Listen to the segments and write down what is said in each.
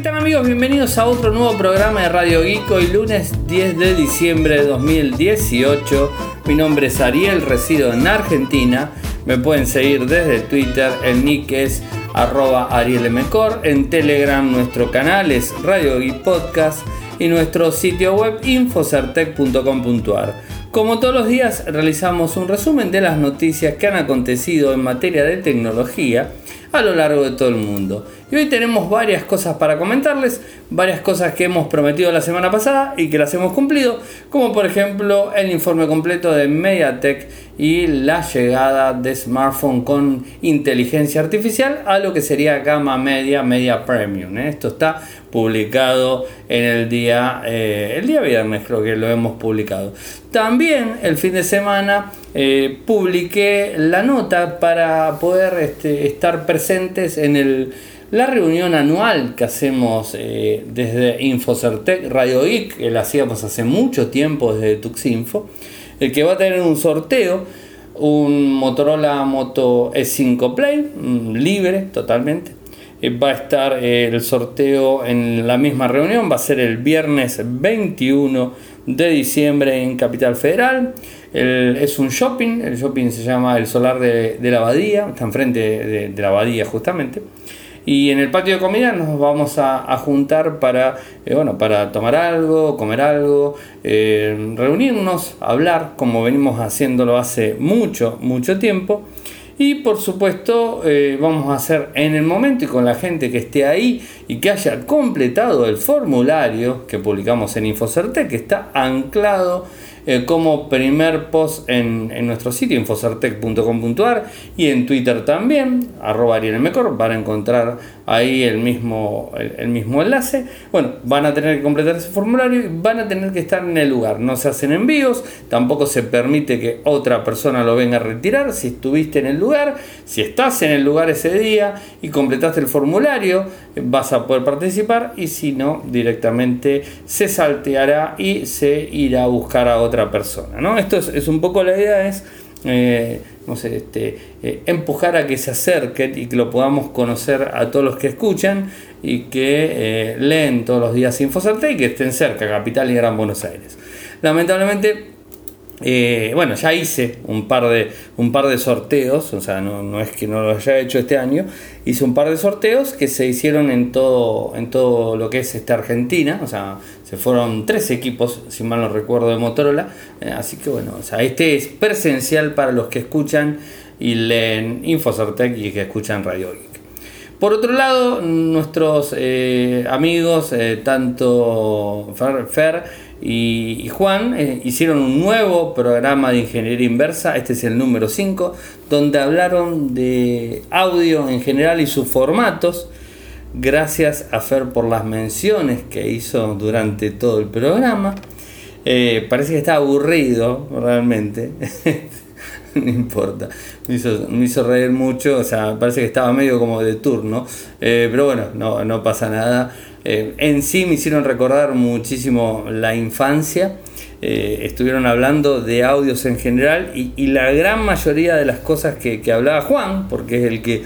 ¿qué tal amigos? Bienvenidos a otro nuevo programa de Radio Geek hoy lunes 10 de diciembre de 2018. Mi nombre es Ariel, resido en Argentina. Me pueden seguir desde Twitter, el nick es arroba arielmcor. En Telegram nuestro canal es Radio Geek Podcast y nuestro sitio web infocertec.com.ar. Como todos los días realizamos un resumen de las noticias que han acontecido en materia de tecnología a lo largo de todo el mundo. Y hoy tenemos varias cosas para comentarles, varias cosas que hemos prometido la semana pasada y que las hemos cumplido, como por ejemplo el informe completo de MediaTek y la llegada de smartphone con inteligencia artificial a lo que sería gama media, media premium. ¿eh? Esto está publicado en el día, eh, el día viernes creo que lo hemos publicado. También el fin de semana eh, publiqué la nota para poder este, estar presentes en el la reunión anual que hacemos eh, desde Infocertec Radio Geek, que la hacíamos hace mucho tiempo desde Tuxinfo, el que va a tener un sorteo, un Motorola Moto E5 Play, mm, libre totalmente. Eh, va a estar eh, el sorteo en la misma reunión, va a ser el viernes 21 de diciembre en Capital Federal. es un shopping, el shopping se llama El Solar de, la Abadía, está enfrente de la Abadía justamente. Y en el patio de comida nos vamos a, juntar para, eh, bueno, para tomar algo, comer algo, eh, reunirnos, hablar, como venimos haciéndolo hace mucho, mucho tiempo. Y por supuesto eh, vamos a hacer en el momento y con la gente que esté ahí y que haya completado el formulario que publicamos en Infocerte, que está anclado eh, como primer post en, nuestro sitio infocertec.com.ar y en Twitter también, arroba Mejor, van a encontrar ahí el mismo, el, mismo enlace. Bueno, van a tener que completar ese formulario y van a tener que estar en el lugar. No se hacen envíos, tampoco se permite que otra persona lo venga a retirar. Si estuviste en el lugar, si estás en el lugar ese día y completaste el formulario, vas a poder participar y si no, directamente se salteará y se irá a buscar a otra persona. ¿no? Esto es, un poco la idea, es eh, no sé, este, eh, empujar a que se acerquen y que lo podamos conocer a todos los que escuchan y que eh, leen todos los días Infocerte y que estén cerca, Capital y Gran Buenos Aires. Lamentablemente bueno, ya hice un par de, un par de sorteos, o sea, no, no, es que no lo haya hecho este año, hice un par de sorteos que se hicieron en todo, en todo lo que es esta Argentina, o sea, se fueron tres equipos, si mal no recuerdo, de Motorola, eh, así que bueno, este es presencial para los que escuchan y leen Infocertec y que escuchan Radio Geek. Por otro lado, nuestros eh, amigos, tanto Fer, y, Juan eh, hicieron un nuevo programa de ingeniería inversa, este es el número 5, donde hablaron de audio en general y sus formatos. Gracias a Fer por las menciones que hizo durante todo el programa. Eh, parece que está aburrido realmente. no importa, me hizo, reír mucho, o sea, parece que estaba medio como de turno, eh, pero bueno, no, no pasa nada. Eh, en sí me hicieron recordar muchísimo la infancia. Estuvieron hablando de audios en general y, la gran mayoría de las cosas que, hablaba Juan, porque es el que,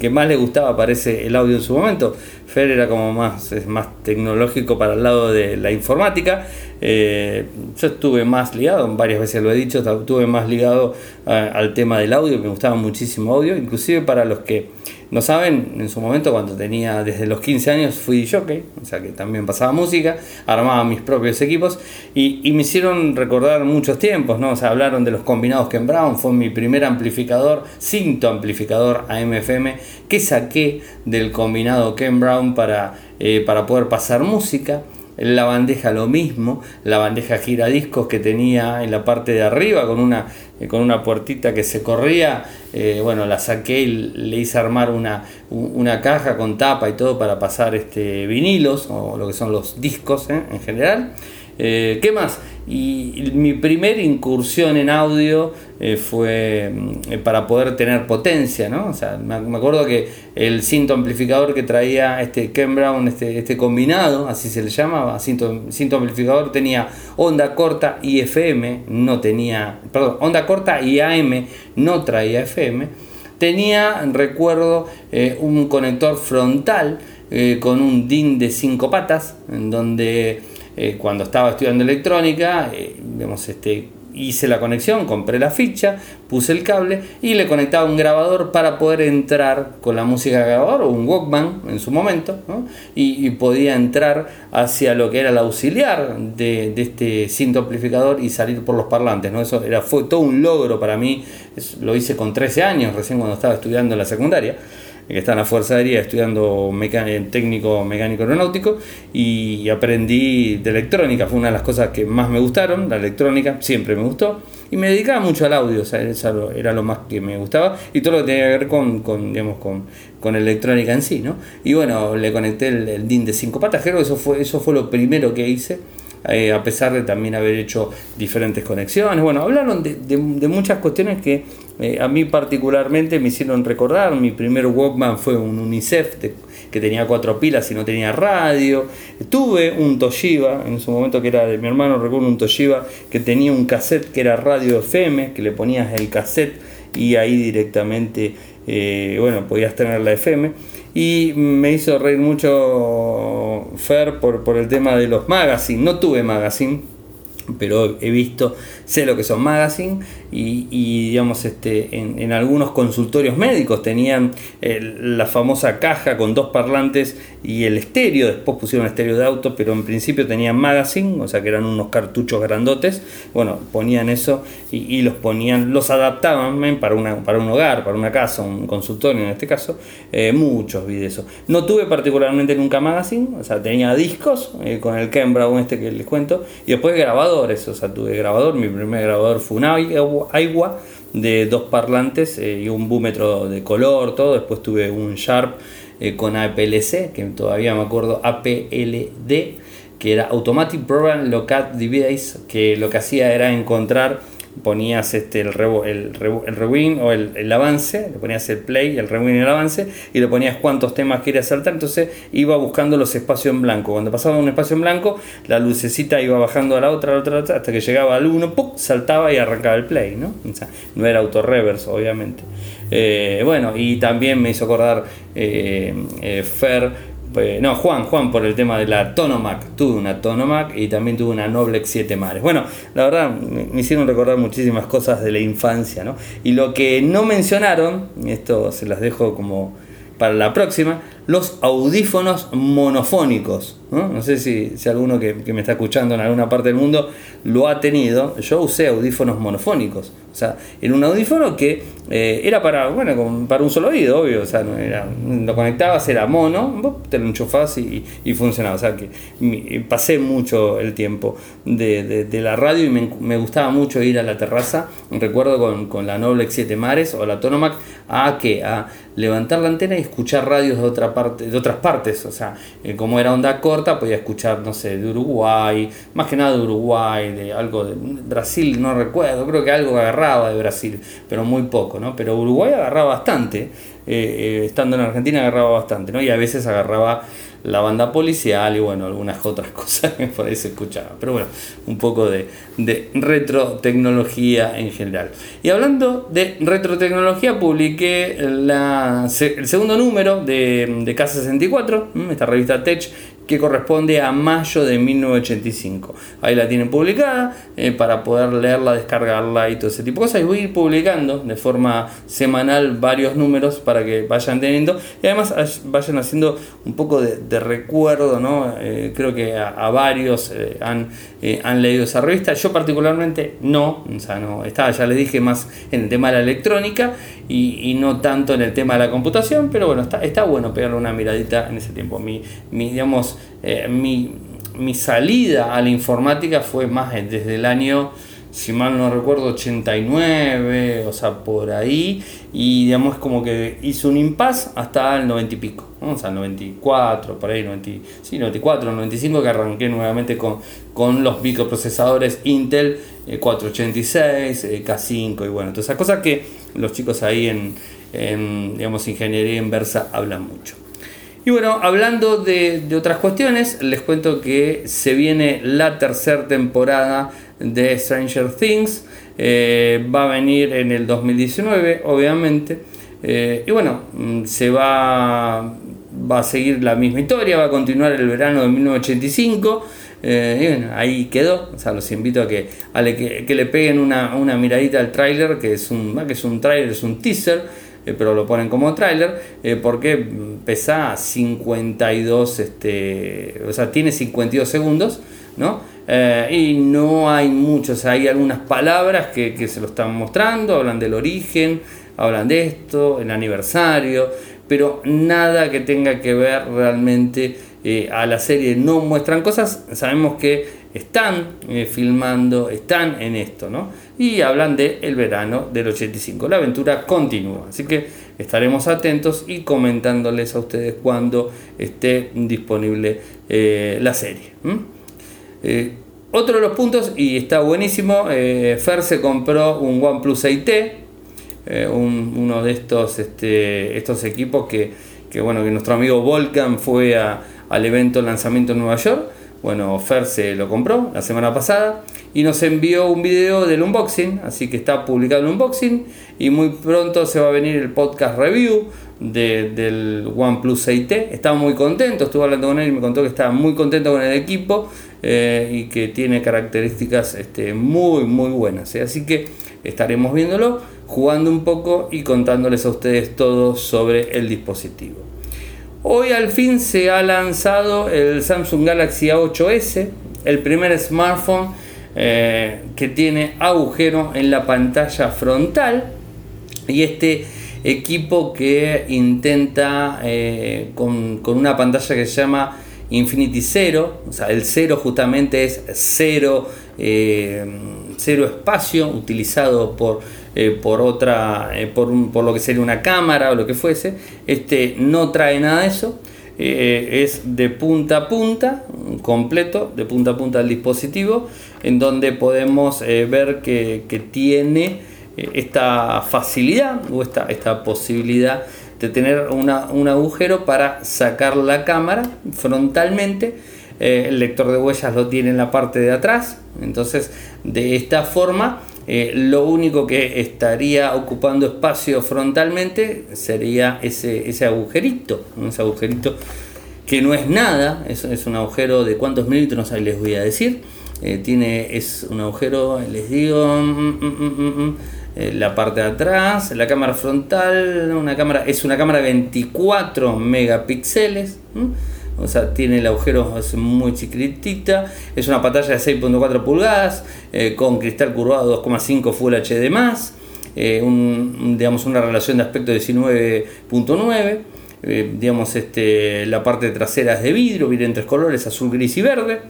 que, más le gustaba, parece, el audio en su momento. Fer era como más, es más tecnológico para el lado de la informática. Eh, yo estuve más ligado, varias veces lo he dicho, estuve más ligado al tema del audio, me gustaba muchísimo audio, inclusive para los que no saben, en su momento cuando tenía desde los 15 años fui jockey, o sea que también pasaba música, armaba mis propios equipos y, me hicieron recordar muchos tiempos, ¿no? O hablaron de los combinados Ken Brown, fue mi primer amplificador, cinto amplificador AMFM que saqué del combinado Ken Brown para, eh, para poder pasar música. La bandeja lo mismo, la bandeja giradiscos que tenía en la parte de arriba con una, eh, con una puertita que se corría, eh, bueno, la saqué y le hice armar una, una, caja con tapa y todo para pasar este, vinilos o lo que son los discos ¿eh? en general. ¿Qué más? Y mi primera incursión en audio eh, fue mm, para poder tener potencia, ¿no? O sea, me, acuerdo que el cinto amplificador que traía este Ken Brown, este, este combinado, así se le llamaba, cinto, cinto amplificador, tenía onda corta y FM, no tenía, perdón, onda corta y AM, no traía FM. Tenía, recuerdo, eh, un conector frontal eh, con un DIN de cinco patas, en donde eh, cuando estaba estudiando electrónica, digamos, este, hice la conexión, compré la ficha, puse el cable y le conectaba un grabador para poder entrar con la música de grabador o un Walkman en su momento y, podía entrar hacia lo que era el auxiliar de, este cinto amplificador y salir por los parlantes. ¿no? Eso era, fue todo un logro para mí, lo hice con 13 años, recién cuando estaba estudiando en la secundaria que está en la Fuerza Aérea estudiando técnico mecánico aeronáutico y aprendí de electrónica, fue una de las cosas que más me gustaron, la electrónica, siempre me gustó y me dedicaba mucho al audio, o sea, eso era lo más que me gustaba y todo lo que tenía que ver con, con digamos, con, con electrónica en sí, ¿no? Y bueno, le conecté el, DIN de cinco patas, creo que eso fue, eso fue lo primero que hice. Eh, a pesar de también haber hecho diferentes conexiones. Bueno, hablaron de, muchas cuestiones que eh, a mí particularmente me hicieron recordar, mi primer Walkman fue un UNICEF que tenía cuatro pilas y no tenía radio. Tuve un Toshiba, en su momento que era de mi hermano, recuerdo un Toshiba que tenía un cassette que era radio FM, que le ponías el cassette y ahí directamente, eh, bueno, podías tener la FM. Y me hizo reír mucho Fer por, por el tema de los magazines. No tuve magazine, pero he visto sé lo que son magazine y, digamos este en, algunos consultorios médicos tenían la famosa caja con dos parlantes y el estéreo. Después pusieron estéreo de auto pero en principio tenían magazine o sea que eran unos cartuchos grandotes. Bueno ponían eso y, los ponían los adaptaban para una para un hogar para una casa un consultorio en este caso eh, muchos vi no tuve particularmente nunca magazine o sea tenía discos eh, con el Ken Brown este que les cuento y después grabadores o sea tuve grabador mi primer grabador fue un agua de dos parlantes eh, y un búmetro de color, todo. Después tuve un Sharp eh, con APLC, que todavía me acuerdo, APLD, que era Automatic Program Locat Device, que lo que hacía era encontrar ponías este, el, el, el rewind o el, avance, le ponías el play, el rewind y el avance, y le ponías cuántos temas querías saltar, entonces iba buscando los espacios en blanco. Cuando pasaba un espacio en blanco, la lucecita iba bajando a la otra, a la otra, hasta que llegaba al uno, saltaba y arrancaba el play, ¿no? no era auto reverse, obviamente. Eh, bueno, y también me hizo acordar eh, eh, Fer no, Juan, Juan por el tema de la Tonomac. Tuve una Tonomac y también tuve una Noblex 7 Mares. Bueno, la verdad me hicieron recordar muchísimas cosas de la infancia, ¿no? Y lo que no mencionaron, esto se las dejo como para la próxima, los audífonos monofónicos. No, sé si, alguno que, me está escuchando en alguna parte del mundo lo ha tenido. Yo usé audífonos monofónicos. O sea, en un audífono que eh, era para, bueno, para un solo oído, obvio. O sea, no era, lo conectabas, era mono, te lo enchufabas y, y, funcionaba. O sea, que pasé mucho el tiempo de, la radio y me, gustaba mucho ir a la terraza. Recuerdo con, con la Noblex 7 Mares o la Tonomac a que a levantar la antena y escuchar radios de otra parte, de otras partes, o sea, eh, como era onda corta, podía escuchar, no sé, de Uruguay, más que nada de Uruguay, de algo de Brasil, no recuerdo, creo que algo agarraba de Brasil, pero muy poco, ¿no? Pero Uruguay agarraba bastante, eh, eh, estando en Argentina agarraba bastante, ¿no? Y a veces agarraba la banda policial y bueno, algunas otras cosas que por ahí se escuchaba. Pero bueno, un poco de, de retrotecnología en general. Y hablando de retrotecnología, publiqué la, el segundo número de, de K64, esta revista Tech, que corresponde a mayo de 1985. Ahí la tienen publicada eh, para poder leerla, descargarla y todo ese tipo de cosas. Y voy a ir publicando de forma semanal varios números para que vayan teniendo y además vayan haciendo un poco de, recuerdo. ¿no? Eh, creo que a, varios eh, han, han leído esa revista. Yo particularmente no, o sea, no estaba, ya les dije, más en el tema de la electrónica y, no tanto en el tema de la computación, pero bueno, está, está bueno pegarle una miradita en ese tiempo. Mi, mi digamos, eh, mi, mi, salida a la informática fue más desde el año, si mal no recuerdo, 89, o sea, por ahí, y digamos como que hizo un impasse hasta el 90 y pico, o sea, el 94, por ahí, 90, sí, 94, 95, que arranqué nuevamente con, con los microprocesadores Intel 486, eh, K5 y bueno, todas esas cosas que los chicos ahí en, en digamos, ingeniería inversa hablan mucho. Y bueno, hablando de, otras cuestiones, les cuento que se viene la tercera temporada de Stranger Things. Eh, va a venir en el 2019, obviamente. y bueno, mm, se va, va a seguir la misma historia, va a continuar el verano de 1985. y bueno, ahí quedó. O sea, los invito a que, a que, le peguen una, una miradita al tráiler, que es un, que es un tráiler, es un teaser eh, pero lo ponen como tráiler, eh, porque pesa 52, este, o sea, tiene 52 segundos, ¿no? Eh, y no hay muchos, hay algunas palabras que, se lo están mostrando, hablan del origen, hablan de esto, el aniversario, pero nada que tenga que ver realmente a la serie, no muestran cosas, sabemos que están filmando, están en esto, ¿no? y hablan de el verano del 85. La aventura continúa, así que estaremos atentos y comentándoles a ustedes cuando esté disponible eh, la serie. Eh, otro de los puntos, y está buenísimo, eh, Fer se compró un OnePlus 6T, uno de estos, este, estos equipos que, que, bueno, que nuestro amigo Volcan fue al evento lanzamiento en Nueva York bueno, Fer se lo compró la semana pasada y nos envió un video del unboxing, así que está publicado el unboxing y muy pronto se va a venir el podcast review del OnePlus 6T. Estaba muy contento, estuve hablando con él y me contó que estaba muy contento con el equipo eh, y que tiene características este, muy, muy buenas. ¿eh? Así que estaremos viéndolo, jugando un poco y contándoles a ustedes todo sobre el dispositivo. Hoy al fin se ha lanzado el Samsung Galaxy A8S, el primer smartphone eh, que tiene agujero en la pantalla frontal y este equipo que intenta eh, con, una pantalla que se llama Infinity Zero, o sea, el cero justamente es cero, eh, cero espacio utilizado por eh, por otra, eh, por, por, lo que sería una cámara o lo que fuese. Este no trae nada de eso. Eh, es de punta a punta, completo, de punta a punta el dispositivo, en donde podemos ver que, que tiene esta facilidad o esta, esta posibilidad de tener una, un agujero para sacar la cámara frontalmente. El lector de huellas lo tiene en la parte de atrás. Entonces, de esta forma eh, lo único que estaría ocupando espacio frontalmente sería ese, ese agujerito, ese agujerito que no es nada, es, es un agujero de cuántos milímetros ahí les voy a decir. Eh, tiene, es un agujero, les digo, mm, mm, mm, eh, la parte de atrás, la cámara frontal, una cámara, es una cámara de 24 megapíxeles o sea, tiene el agujero es muy chiquitita, es una pantalla de 6.4 pulgadas eh, con cristal curvado 2.5 Full HD+, eh, digamos una relación de aspecto de 19.9, eh, digamos este, la parte trasera es de vidrio, viene en tres colores, azul, gris y verde,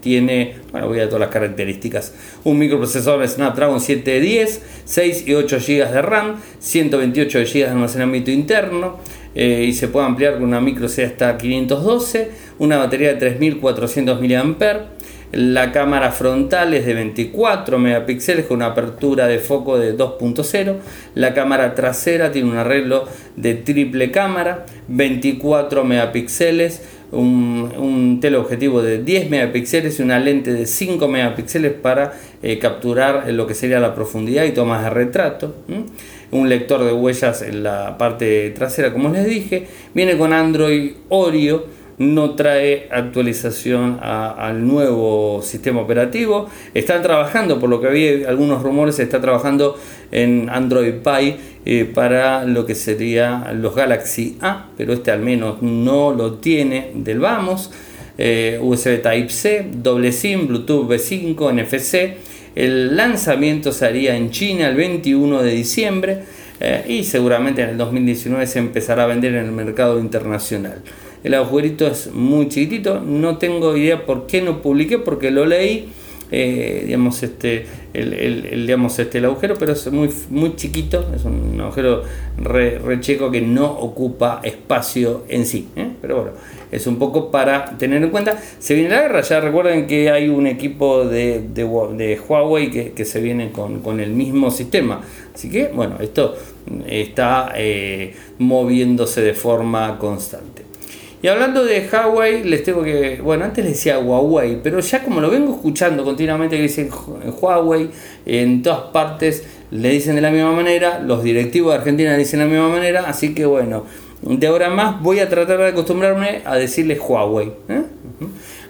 tiene, bueno voy a todas las características, un microprocesador Snapdragon 710, 6 y 8 GB de RAM, 128 GB de almacenamiento interno, eh, y se puede ampliar con una micro C hasta 512, una batería de 3400 mAh, la cámara frontal es de 24 megapíxeles con una apertura de foco de 2.0, la cámara trasera tiene un arreglo de triple cámara, 24 megapíxeles, un, teleobjetivo de 10 megapíxeles y una lente de 5 megapíxeles para eh, capturar lo que sería la profundidad y tomas de retrato un lector de huellas en la parte trasera, como les dije. Viene con Android Oreo, no trae actualización al nuevo sistema operativo. Están trabajando, por lo que había algunos rumores, está trabajando en Android Pie eh, para lo que sería los Galaxy A, pero este al menos no lo tiene del vamos. Eh, USB Type-C, doble SIM, Bluetooth V5, NFC el lanzamiento se haría en China el 21 de diciembre eh, y seguramente en el 2019 se empezará a vender en el mercado internacional. El agujerito es muy chiquitito, no tengo idea por qué no publiqué, porque lo leí, eh, digamos, este, el, digamos, este, el agujero, pero es muy, muy chiquito, es un agujero re, que no ocupa espacio en sí. ¿eh? Pero bueno, es un poco para tener en cuenta. Se viene la guerra, ya recuerden que hay un equipo de, de, Huawei que, se viene con, el mismo sistema. Así que, bueno, esto está eh, moviéndose de forma constante. Y hablando de Huawei, les tengo que. Bueno, antes les decía Huawei, pero ya como lo vengo escuchando continuamente que dicen Huawei en todas partes, le dicen de la misma manera, los directivos de Argentina dicen de la misma manera, así que bueno, de ahora más voy a tratar de acostumbrarme a decirle Huawei. ¿eh?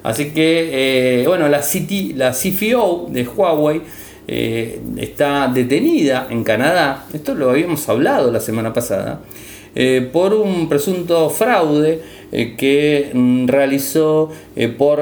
Así que, eh, bueno, la, City, la CFO de Huawei eh, está detenida en Canadá, esto lo habíamos hablado la semana pasada, por un presunto fraude que mm, realizó por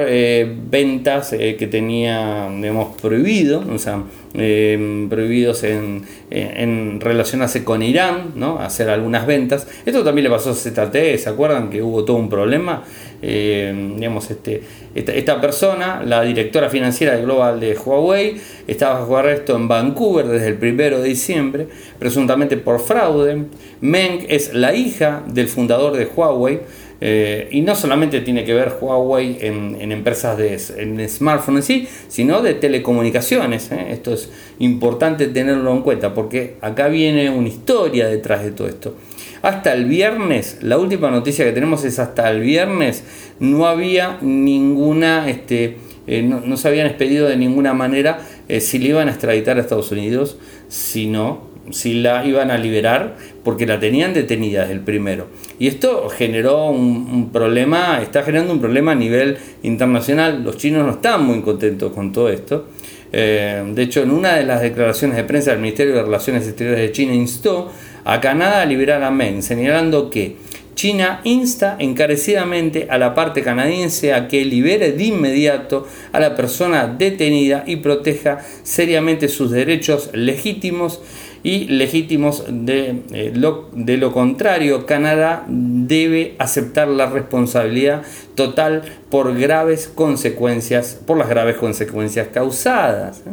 ventas que tenía, digamos, prohibido, o sea, eh, prohibidos en, en, relacionarse con Irán, ¿no? hacer algunas ventas. Esto también le pasó a ZTE, ¿se acuerdan que hubo todo un problema? Eh, digamos, este, esta, persona, la directora financiera de global de Huawei, estaba bajo arresto en Vancouver desde el 1 de diciembre, presuntamente por fraude. Meng es la hija del fundador de Huawei. Eh, y no solamente tiene que ver Huawei en, empresas de en smartphones en sí, sino de telecomunicaciones. ¿eh? Esto es importante tenerlo en cuenta porque acá viene una historia detrás de todo esto. Hasta el viernes, la última noticia que tenemos es hasta el viernes, no había ninguna, este, eh, no, se habían expedido de ninguna manera si le iban a extraditar a Estados Unidos, si no, si la iban a liberar porque la tenían detenida desde el primero. Y esto generó un, problema, está generando un problema a nivel internacional. Los chinos no están muy contentos con todo esto. Eh, de hecho, en una de las declaraciones de prensa del Ministerio de Relaciones Exteriores de China instó a Canadá a liberar a Meng, señalando que China insta encarecidamente a la parte canadiense a que libere de inmediato a la persona detenida y proteja seriamente sus derechos legítimos y legítimos de, eh, lo, contrario, Canadá debe aceptar la responsabilidad total por graves consecuencias, por las graves consecuencias causadas.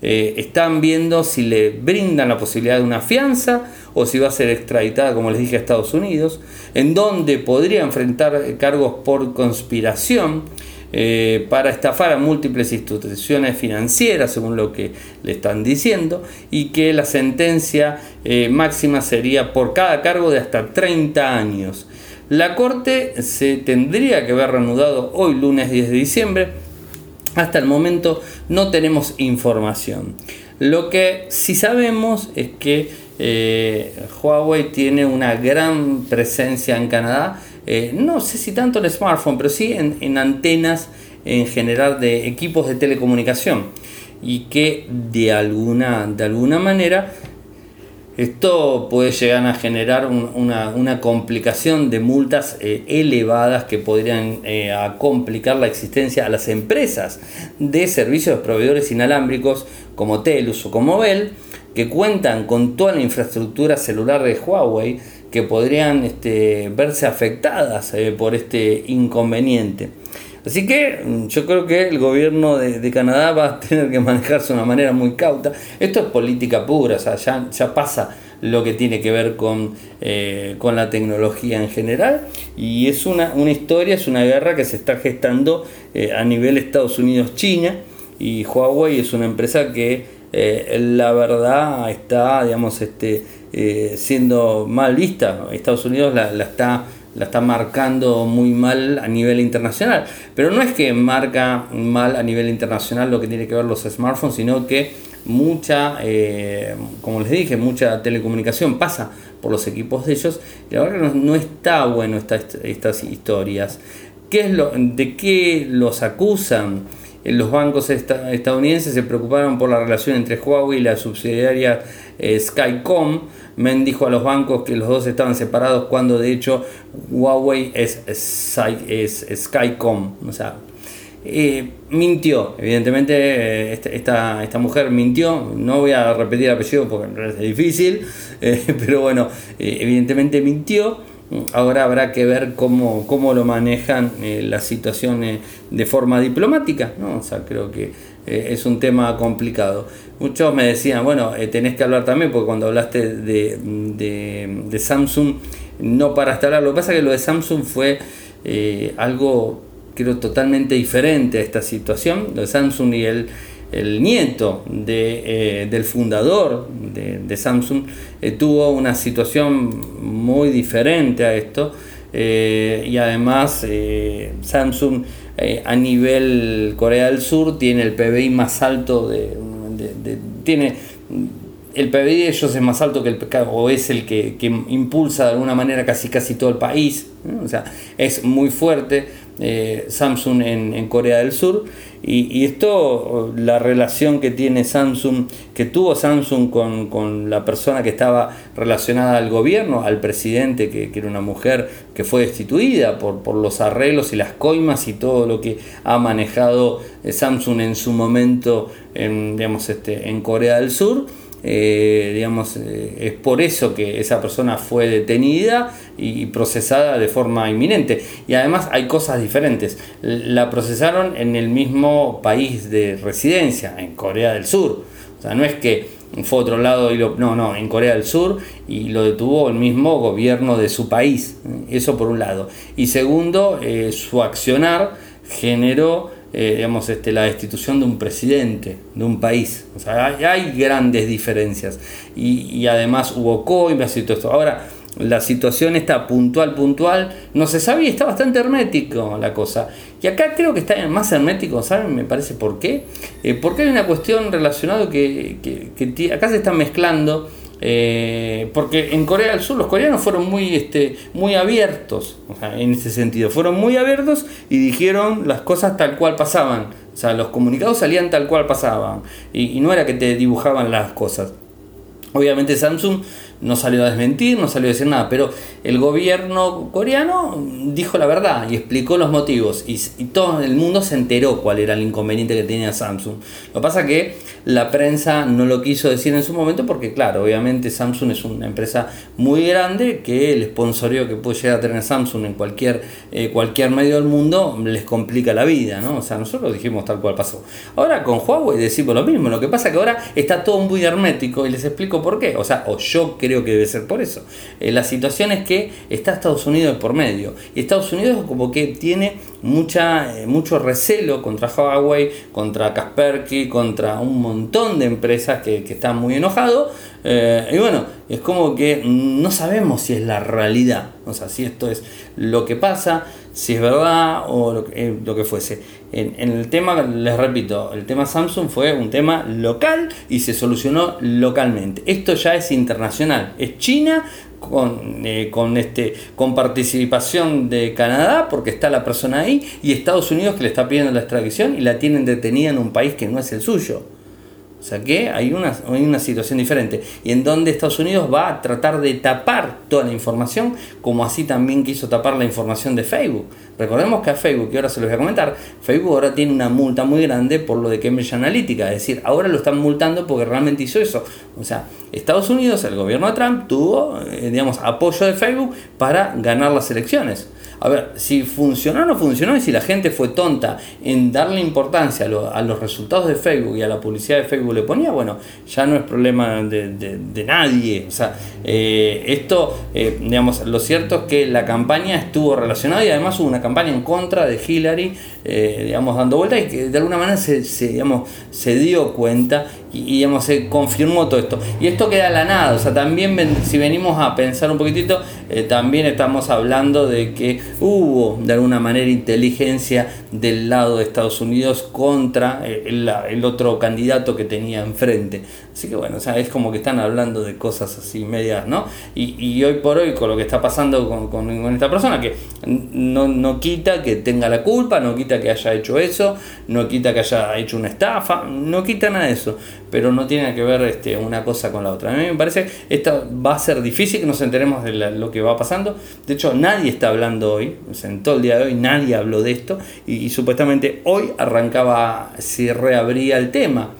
Eh, están viendo si le brindan la posibilidad de una fianza o si va a ser extraditada, como les dije, a Estados Unidos, en donde podría enfrentar cargos por conspiración eh, para estafar a múltiples instituciones financieras, según lo que le están diciendo, y que la sentencia eh, máxima sería por cada cargo de hasta 30 años. La Corte se tendría que haber reanudado hoy lunes 10 de diciembre. Hasta el momento no tenemos información. Lo que sí sabemos es que eh, Huawei tiene una gran presencia en Canadá. Eh, no sé si tanto en smartphone, pero sí en, antenas en general de equipos de telecomunicación. Y que de alguna, de alguna manera esto puede llegar a generar una, complicación de multas eh, elevadas que podrían complicar la existencia a las empresas de servicios de proveedores inalámbricos como Telus o como Bell, que cuentan con toda la infraestructura celular de Huawei que podrían este, verse afectadas eh, por este inconveniente. Así que mm, yo creo que el gobierno de, Canadá va a tener que manejarse de una manera muy cauta. Esto es política pura, o sea, ya, pasa lo que tiene que ver con, eh, la tecnología en general y es una, una, historia, es una guerra que se está gestando eh, a nivel Estados Unidos-China y Huawei es una empresa que la verdad está, digamos, este, eh, siendo mal vista. Estados Unidos la, está, la está marcando muy mal a nivel internacional. Pero no es que marca mal a nivel internacional lo que tiene que ver los smartphones, sino que mucha, eh, como les dije, mucha telecomunicación pasa por los equipos de ellos. Y la verdad no, no está bueno estas historias. ¿Qué es lo, ¿De qué los acusan? Eh, los bancos estadounidenses se preocuparon por la relación entre Huawei y la subsidiaria Skycom Men dijo a los bancos que los dos estaban separados cuando de hecho Huawei es, Skycom. O sea, eh, mintió, evidentemente eh, esta, esta, mujer mintió, no voy a repetir el apellido porque es difícil, eh, pero bueno, evidentemente mintió. Ahora habrá que ver cómo, cómo lo manejan las situaciones de forma diplomática, ¿no? O sea, creo que eh, es un tema complicado. Muchos me decían, bueno, eh, tenés que hablar también, porque cuando hablaste de, Samsung, no para hablar. Lo que pasa es que lo de Samsung fue eh, algo, creo, totalmente diferente a esta situación. Lo de Samsung y el, el nieto de, del fundador de, Samsung tuvo una situación muy diferente a esto. y además Samsung eh, a nivel Corea del Sur tiene el PBI más alto de, tiene el PBI de ellos es más alto que el o es el que, impulsa de alguna manera casi casi todo el país, o sea, es muy fuerte eh, Samsung en, Corea del Sur y, esto, la relación que tiene Samsung, que tuvo Samsung con, la persona que estaba relacionada al gobierno, al presidente, que, era una mujer que fue destituida por, los arreglos y las coimas y todo lo que ha manejado eh, Samsung en su momento en, digamos, este, en Corea del Sur. Eh, digamos, eh, es por eso que esa persona fue detenida y procesada de forma inminente. Y además hay cosas diferentes. La procesaron en el mismo país de residencia, en Corea del Sur. O sea, no es que fue a otro lado y lo... No, no, en Corea del Sur y lo detuvo el mismo gobierno de su país. Eso por un lado. Y segundo, eh, su accionar generó eh, digamos, este, la destitución de un presidente de un país. O sea, hay, grandes diferencias. Y, además hubo coimas y todo esto. Ahora, la situación está puntual, puntual, no se sabía, está bastante hermético la cosa. Y acá creo que está más hermético, ¿saben? Me parece por qué. Eh, porque hay una cuestión relacionada que, que acá se están mezclando eh, porque en Corea del Sur los coreanos fueron muy, este, muy abiertos, en ese sentido, fueron muy abiertos y dijeron las cosas tal cual pasaban, o sea, los comunicados salían tal cual pasaban. Y no era que te dibujaban las cosas. Obviamente Samsung no salió a desmentir, no salió a decir nada, pero el gobierno coreano dijo la verdad y explicó los motivos y, todo el mundo se enteró cuál era el inconveniente que tenía Samsung. Lo que pasa que la prensa no lo quiso decir en su momento porque claro, obviamente Samsung es una empresa muy grande que el sponsorio que puede llegar a tener Samsung en cualquier, eh, cualquier medio del mundo les complica la vida, ¿no? O sea, nosotros dijimos tal cual pasó. Ahora con Huawei decimos lo mismo, lo que pasa que ahora está todo muy hermético y les explico por qué. O sea, o yo creo que debe ser por eso. Eh, la situación es que está Estados Unidos por medio. Y Estados Unidos como que tiene mucha, eh, mucho recelo contra Huawei, contra Kaspersky, contra un montón de empresas que, están muy enojados. Eh, y bueno, es como que no sabemos si es la realidad. O sea, si esto es lo que pasa, si es verdad o lo que, lo que fuese. En, el tema, les repito, el tema Samsung fue un tema local y se solucionó localmente. Esto ya es internacional, es China con, eh, con, este, con participación de Canadá, porque está la persona ahí, y Estados Unidos que le está pidiendo la extradición y la tienen detenida en un país que no es el suyo. O sea que hay una, hay una situación diferente. Y en donde Estados Unidos va a tratar de tapar toda la información, como así también quiso tapar la información de Facebook. Recordemos que a Facebook, y ahora se los voy a comentar, Facebook ahora tiene una multa muy grande por lo de Cambridge Analytica. Es decir, ahora lo están multando porque realmente hizo eso. O sea, Estados Unidos, el gobierno de Trump, tuvo, eh, digamos, apoyo de Facebook para ganar las elecciones. A ver, si funcionó o no funcionó y si la gente fue tonta en darle importancia a, los resultados de Facebook y a la publicidad de Facebook le ponía, bueno, ya no es problema de, nadie. O sea, eh, esto, eh, digamos, lo cierto es que la campaña estuvo relacionada y además hubo una campaña en contra de Hillary, eh, digamos, dando vuelta y que de alguna manera se, digamos, se dio cuenta y, digamos, se confirmó todo esto. Y esto queda a la nada, o sea, también si venimos a pensar un poquitito, también estamos hablando de que hubo de alguna manera inteligencia del lado de Estados Unidos contra eh, el, otro candidato que tenía enfrente. Así que bueno, o sea, es como que están hablando de cosas así medias, ¿no? Y, hoy por hoy con lo que está pasando con, esta persona, que no, no quita que tenga la culpa, no quita que haya hecho eso, no quita que haya hecho una estafa, no quita nada de eso, pero no tiene que ver este, una cosa con la otra. A mí me parece esto va a ser difícil que nos enteremos de lo que va pasando. De hecho, nadie está hablando hoy, en todo el día de hoy nadie habló de esto y, supuestamente hoy arrancaba, se reabría el tema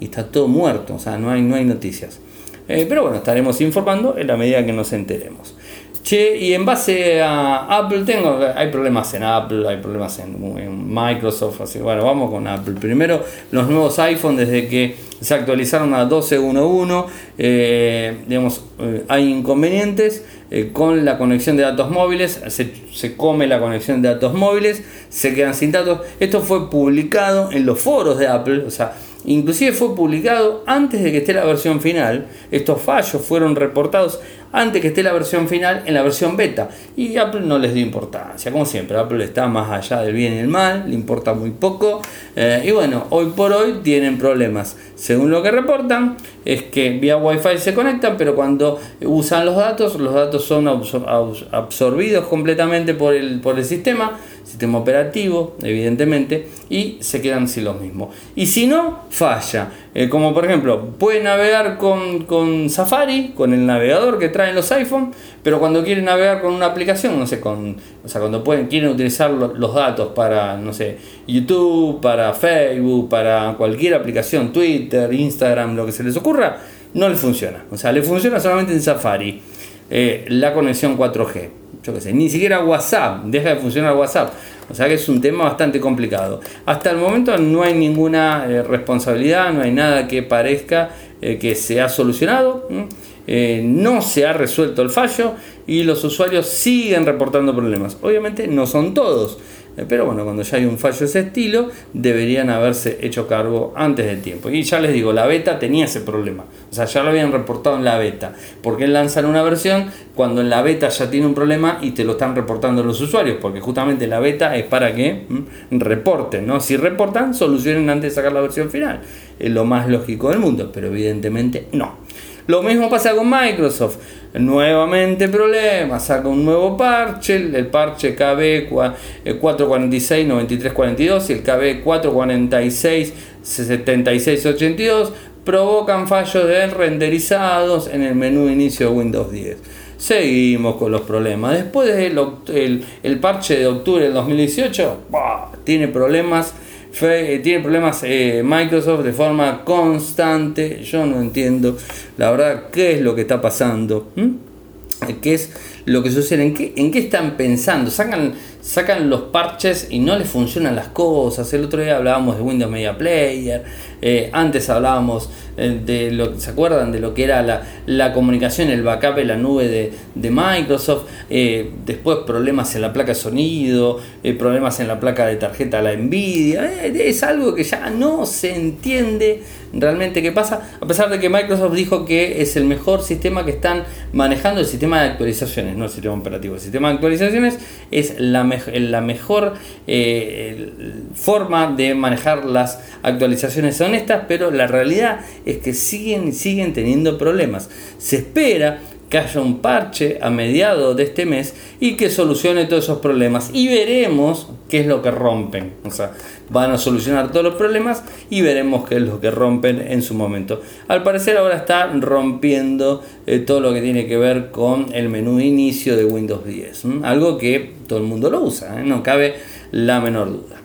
y está todo muerto, o sea, no hay, no hay noticias. Eh, pero bueno, estaremos informando en la medida que nos enteremos. Che, y en base a Apple, tengo, hay problemas en Apple, hay problemas en, Microsoft, así bueno, vamos con Apple. Primero, los nuevos iPhone desde que se actualizaron a 12.1.1, eh, digamos, eh, hay inconvenientes eh, con la conexión de datos móviles, se, se, come la conexión de datos móviles, se quedan sin datos. Esto fue publicado en los foros de Apple, o sea, inclusive fue publicado antes de que esté la versión final. Estos fallos fueron reportados antes que esté la versión final en la versión beta. Y Apple no les dio importancia, como siempre, Apple está más allá del bien y el mal, le importa muy poco. Eh, y bueno, hoy por hoy tienen problemas. Según lo que reportan, es que vía Wi-Fi se conectan, pero cuando usan los datos, los datos son absorbidos completamente por el, por el sistema sistema operativo, evidentemente, y se quedan sin los mismos. Y si no, falla. Eh, como por ejemplo, puede navegar con, Safari, con el navegador que traen los iPhone, pero cuando quieren navegar con una aplicación, no sé, con, o sea, cuando pueden, quieren utilizar los datos para, no sé, YouTube, para Facebook, para cualquier aplicación, Twitter, Instagram, lo que se les ocurra, no le funciona. O sea, le funciona solamente en Safari eh, la conexión 4G yo qué sé, ni siquiera WhatsApp, deja de funcionar WhatsApp. O sea que es un tema bastante complicado. Hasta el momento no hay ninguna eh, responsabilidad, no hay nada que parezca eh, que se ha solucionado. Eh, no se ha resuelto el fallo y los usuarios siguen reportando problemas. Obviamente no son todos. Eh, pero bueno, cuando ya hay un fallo de ese estilo, deberían haberse hecho cargo antes del tiempo. Y ya les digo, la beta tenía ese problema. O sea, ya lo habían reportado en la beta. porque lanzan una versión cuando en la beta ya tiene un problema y te lo están reportando los usuarios? Porque justamente la beta es para que reporten, ¿no? Si reportan, solucionen antes de sacar la versión final. Es lo más lógico del mundo, pero evidentemente no. Lo mismo pasa con Microsoft. Nuevamente problema, saca un nuevo parche, el parche KB 446 9342 y el KB 446 7682 provocan fallos de renderizados en el menú inicio de Windows 10. Seguimos con los problemas. Después del el, parche de octubre del 2018, tiene problemas eh, tiene problemas eh, Microsoft de forma constante. Yo no entiendo la verdad qué es lo que está pasando. ¿Qué es lo que sucede? ¿En qué, ¿En qué están pensando? Sacan, sacan los parches y no les funcionan las cosas. El otro día hablábamos de Windows Media Player. Eh, antes hablábamos eh, de lo ¿se acuerdan? De lo que era la, comunicación, el backup la nube de, Microsoft. Eh, después problemas en la placa de sonido, problemas en la placa de tarjeta la Nvidia. es algo que ya no se entiende realmente qué pasa. A pesar de que Microsoft dijo que es el mejor sistema que están manejando, el sistema de actualizaciones, no el sistema operativo. El sistema de actualizaciones es la, la mejor forma de manejar las actualizaciones honestas, pero la realidad es que siguen siguen teniendo problemas. Se espera que haya un parche a mediados de este mes y que solucione todos esos problemas. Y veremos qué es lo que rompen. O sea, van a solucionar todos los problemas y veremos qué es lo que rompen en su momento. Al parecer ahora está rompiendo eh, todo lo que tiene que ver con el menú inicio de Windows 10. Algo que todo el mundo lo usa, ¿eh? no cabe la menor duda.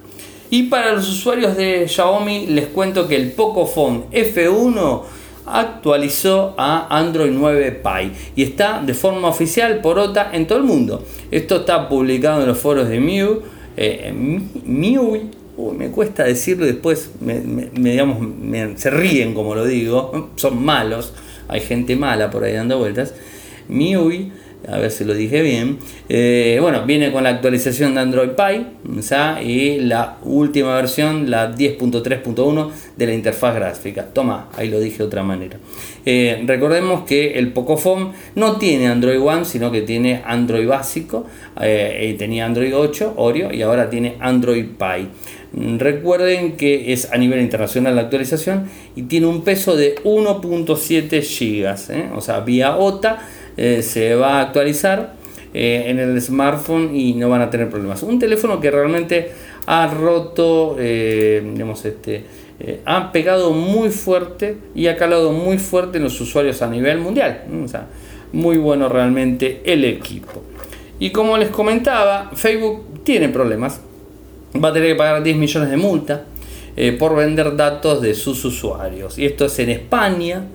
Y para los usuarios de Xiaomi les cuento que el Pocophone F1 actualizó a Android 9 Pie y está de forma oficial por OTA en todo el mundo. Esto está publicado en los foros de Miu. Eh, Miu me cuesta decirlo después, me, digamos, se ríen como lo digo, son malos, hay gente mala por ahí dando vueltas. MIUI a ver si lo dije bien. Eh, bueno, viene con la actualización de Android Pie y la última versión, la 10.3.1 de la interfaz gráfica. Toma, ahí lo dije de otra manera. Eh, recordemos que el Pocophone no tiene Android One, sino que tiene Android básico. Eh, tenía Android 8, Oreo, y ahora tiene Android Pie. Recuerden que es a nivel internacional la actualización y tiene un peso de 1.7 GB, o sea, vía OTA eh, se va a actualizar eh, en el smartphone y no van a tener problemas. Un teléfono que realmente ha roto, eh, digamos, este, ha pegado muy fuerte y ha calado muy fuerte en los usuarios a nivel mundial. Muy bueno realmente el equipo. Y como les comentaba, Facebook tiene problemas. Va a tener que pagar 10 millones de multa. por vender datos de sus usuarios. Y esto es en España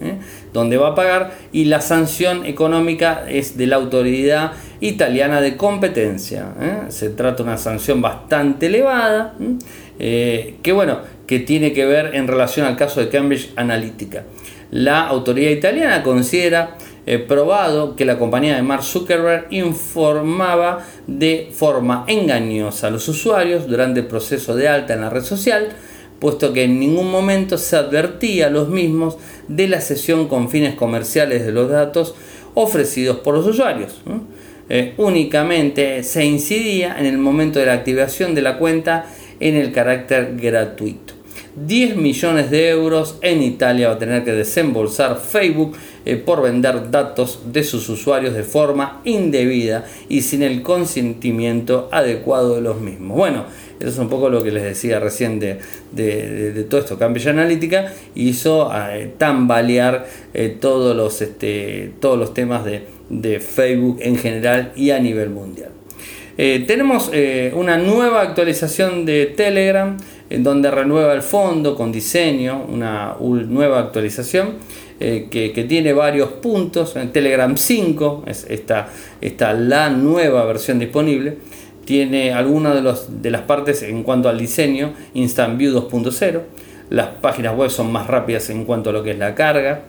donde va a pagar y la sanción económica es de la autoridad italiana de competencia. ¿eh? Se trata de una sanción bastante elevada, eh, que bueno, que tiene que ver en relación al caso de Cambridge Analytica. La autoridad italiana considera eh, probado que la compañía de Mark Zuckerberg informaba de forma engañosa a los usuarios durante el proceso de alta en la red social, puesto que en ningún momento se advertía a los mismos de la sesión con fines comerciales de los datos ofrecidos por los usuarios. Eh, únicamente se incidía en el momento de la activación de la cuenta en el carácter gratuito. 10 millones de euros en Italia va a tener que desembolsar Facebook eh, por vender datos de sus usuarios de forma indebida y sin el consentimiento adecuado de los mismos. Bueno, eso es un poco lo que les decía recién de, todo esto. Cambridge Analytica hizo eh, tambalear eh, todos, los, este, todos los temas de, de Facebook en general y a nivel mundial. tenemos una nueva actualización de Telegram en donde renueva el fondo con diseño, una nueva actualización eh, que, tiene varios puntos. Telegram 5 es esta, esta la nueva versión disponible. Tiene algunas de, de las partes en cuanto al diseño, Instant View 2.0. Las páginas web son más rápidas en cuanto a lo que es la carga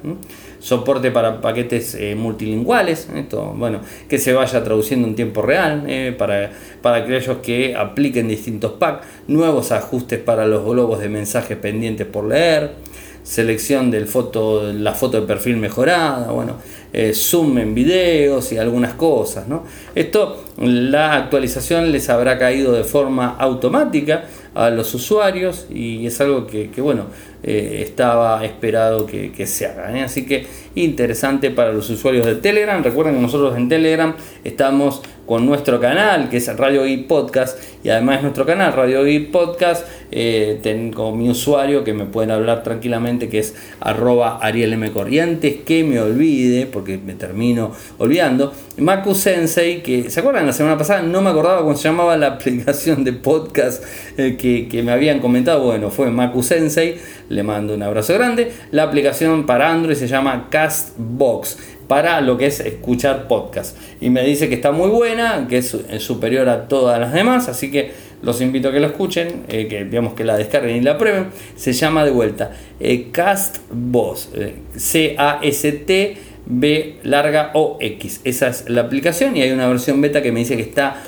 soporte para paquetes eh, multilingüales, esto, bueno, que se vaya traduciendo en tiempo real eh, para, para aquellos que apliquen distintos packs, nuevos ajustes para los globos de mensajes pendientes por leer, selección del foto, la foto de perfil mejorada, bueno, eh, zoom en videos y algunas cosas. ¿no? Esto, la actualización les habrá caído de forma automática a los usuarios y es algo que, bueno, eh, estaba esperado que, se haga. ¿eh? Así que interesante para los usuarios de Telegram. Recuerden que nosotros en Telegram estamos con nuestro canal que es Radio y Podcast y además nuestro canal Radio y Podcast eh, tengo mi usuario que me pueden hablar tranquilamente que es arroba Ariel M. Corrientes que me olvide porque me termino olvidando Maku Sensei que se acuerdan la semana pasada no me acordaba cómo se llamaba la aplicación de podcast que, que me habían comentado bueno fue Maku Sensei le mando un abrazo grande. La aplicación para Android se llama Castbox para lo que es escuchar podcast. Y me dice que está muy buena, que es, superior a todas las demás, así que los invito a que lo escuchen, eh, que digamos que la descarguen y la prueben. Se llama de vuelta eh, Castbox, eh, C-A-S-T. B larga o X. Esa es la aplicación y hay una versión beta que me dice que está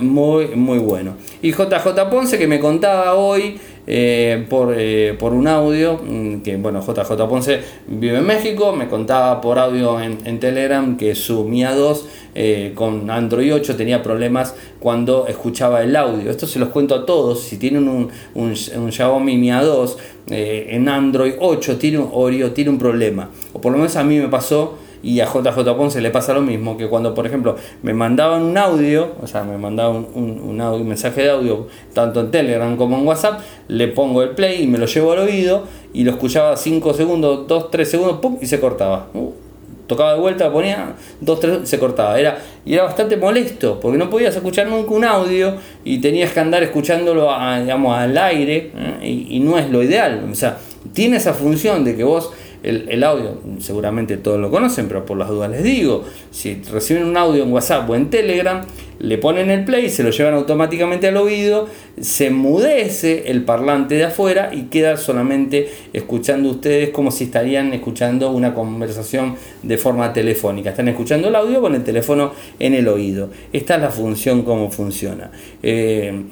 muy muy bueno. Y JJ Ponce que me contaba hoy eh, por, eh, por, un audio, mm, que bueno, JJ Ponce vive en México, me contaba por audio en, Telegram que su Mia 2 eh, con Android 8 tenía problemas cuando escuchaba el audio. Esto se los cuento a todos, si tienen un, un, Xiaomi Mia 2 en Android 8 tiene un, Oreo tiene un problema, o por lo menos a mí me pasó y a JJ Ponce le pasa lo mismo, que cuando, por ejemplo, me mandaban un audio, o sea, me mandaban un, audio, mensaje de audio, tanto en Telegram como en WhatsApp, le pongo el play y me lo llevo al oído y lo escuchaba 5 segundos, 2, 3 segundos, ¡pum! y se cortaba. Uh, tocaba de vuelta, ponía 2, 3, se cortaba. Era, y era bastante molesto, porque no podías escuchar nunca un audio y tenías que andar escuchándolo digamos, al aire ¿eh? y, y no es lo ideal. O sea, tiene esa función de que vos el, audio, seguramente todos lo conocen, pero por las dudas les digo, si reciben un audio en WhatsApp o en Telegram, le ponen el play, se lo llevan automáticamente al oído, se mudece el parlante de afuera y queda solamente escuchando ustedes como si estarían escuchando una conversación de forma telefónica. Están escuchando el audio con el teléfono en el oído. Esta es la función, cómo funciona. Eh,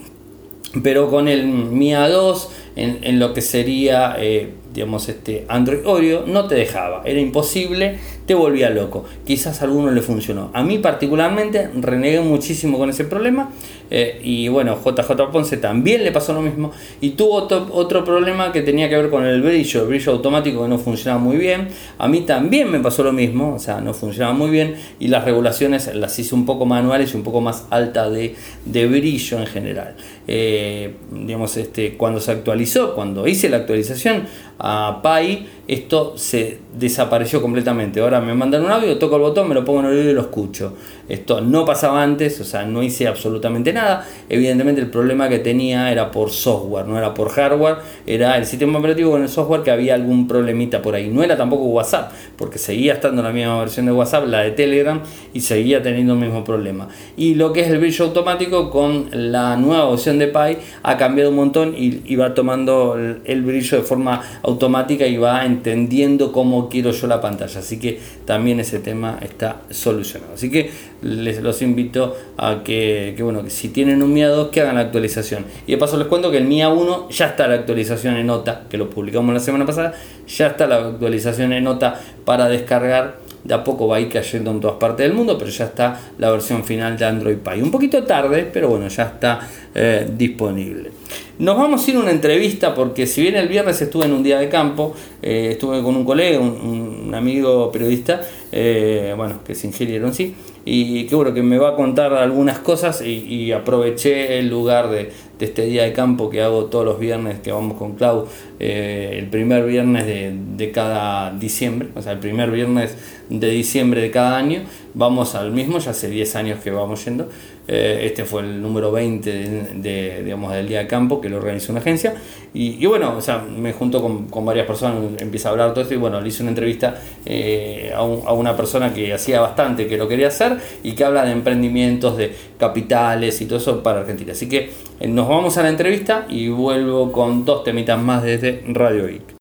pero con el MIA 2 en, lo que sería eh, digamos, este Android Oreo, no te dejaba, era imposible, te volvía loco. Quizás a alguno le funcionó. A mí particularmente renegué muchísimo con ese problema eh, y bueno, JJ Ponce también le pasó lo mismo y tuvo otro, problema que tenía que ver con el brillo, el brillo automático que no funcionaba muy bien. A mí también me pasó lo mismo, o sea, no funcionaba muy bien y las regulaciones las hice un poco manuales y un poco más alta de, brillo en general. Eh, digamos, este, cuando se actualizó, cuando hice la actualización, a Pi, esto se desapareció completamente. Ahora me mandan un audio, toco el botón, me lo pongo en el oído y lo escucho. Esto no pasaba antes, o sea, no hice absolutamente nada. Evidentemente el problema que tenía era por software, no era por hardware, era el sistema operativo con el software que había algún problemita por ahí. No era tampoco WhatsApp, porque seguía estando la misma versión de WhatsApp, la de Telegram, y seguía teniendo el mismo problema. Y lo que es el brillo automático con la nueva versión de Pi ha cambiado un montón y, va tomando el brillo de forma automática y va entendiendo cómo quiero yo la pantalla. Así que también ese tema está solucionado. Así que les los invito a que, bueno, que si tienen un MIA 2 que hagan la actualización. Y de paso les cuento que el MIA 1 ya está la actualización en nota, que lo publicamos la semana pasada, ya está la actualización en nota para descargar de a poco va a ir cayendo en todas partes del mundo, pero ya está la versión final de Android Pie. Un poquito tarde, pero bueno, ya está eh, disponible. Nos vamos a ir a una entrevista porque si bien el viernes estuve en un día de campo, eh, estuve con un colega, un, amigo periodista, eh, bueno, que es ingeniero en sí, y que bueno, que me va a contar algunas cosas y aproveché el lugar de, de este día de campo que hago todos los viernes que vamos con Clau, eh, el primer viernes de, de, cada diciembre, o sea, el primer viernes de diciembre de cada año, vamos al mismo, ya hace 10 años que vamos yendo, eh, este fue el número 20 de, digamos, del día de campo que lo organizó una agencia, y, bueno, o sea, me junto con, varias personas, empieza a hablar todo esto, y bueno, le hice una entrevista eh, a, una persona que hacía bastante que lo quería hacer, y que habla de emprendimientos, de capitales y todo eso para Argentina, así que nos vamos a la entrevista y vuelvo con dos temitas más desde Radio Geek.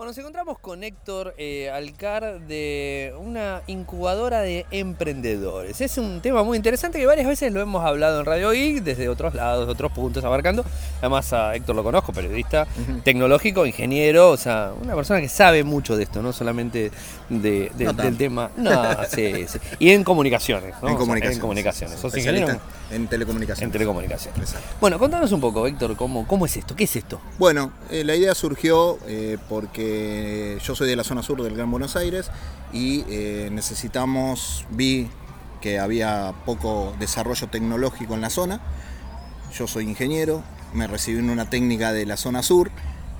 Bueno, nos encontramos con Héctor eh, Alcar de una incubadora de emprendedores. Es un tema muy interesante que varias veces lo hemos hablado en Radio Geek, desde otros lados, otros puntos abarcando. Además a Héctor lo conozco, periodista tecnológico, ingeniero, o sea, una persona que sabe mucho de esto, no solamente de, del tema. No, sí, sí. Y en comunicaciones, ¿no? En comunicaciones. en comunicaciones. ¿Sos ingeniero? En telecomunicaciones. En telecomunicaciones. Bueno, contanos un poco, Héctor, ¿cómo, cómo es esto? ¿Qué es esto? Bueno, eh, la idea surgió eh, porque yo soy de la zona sur del Gran Buenos Aires y eh, necesitamos, vi que había poco desarrollo tecnológico en la zona. Yo soy ingeniero, me recibí en una técnica de la zona sur,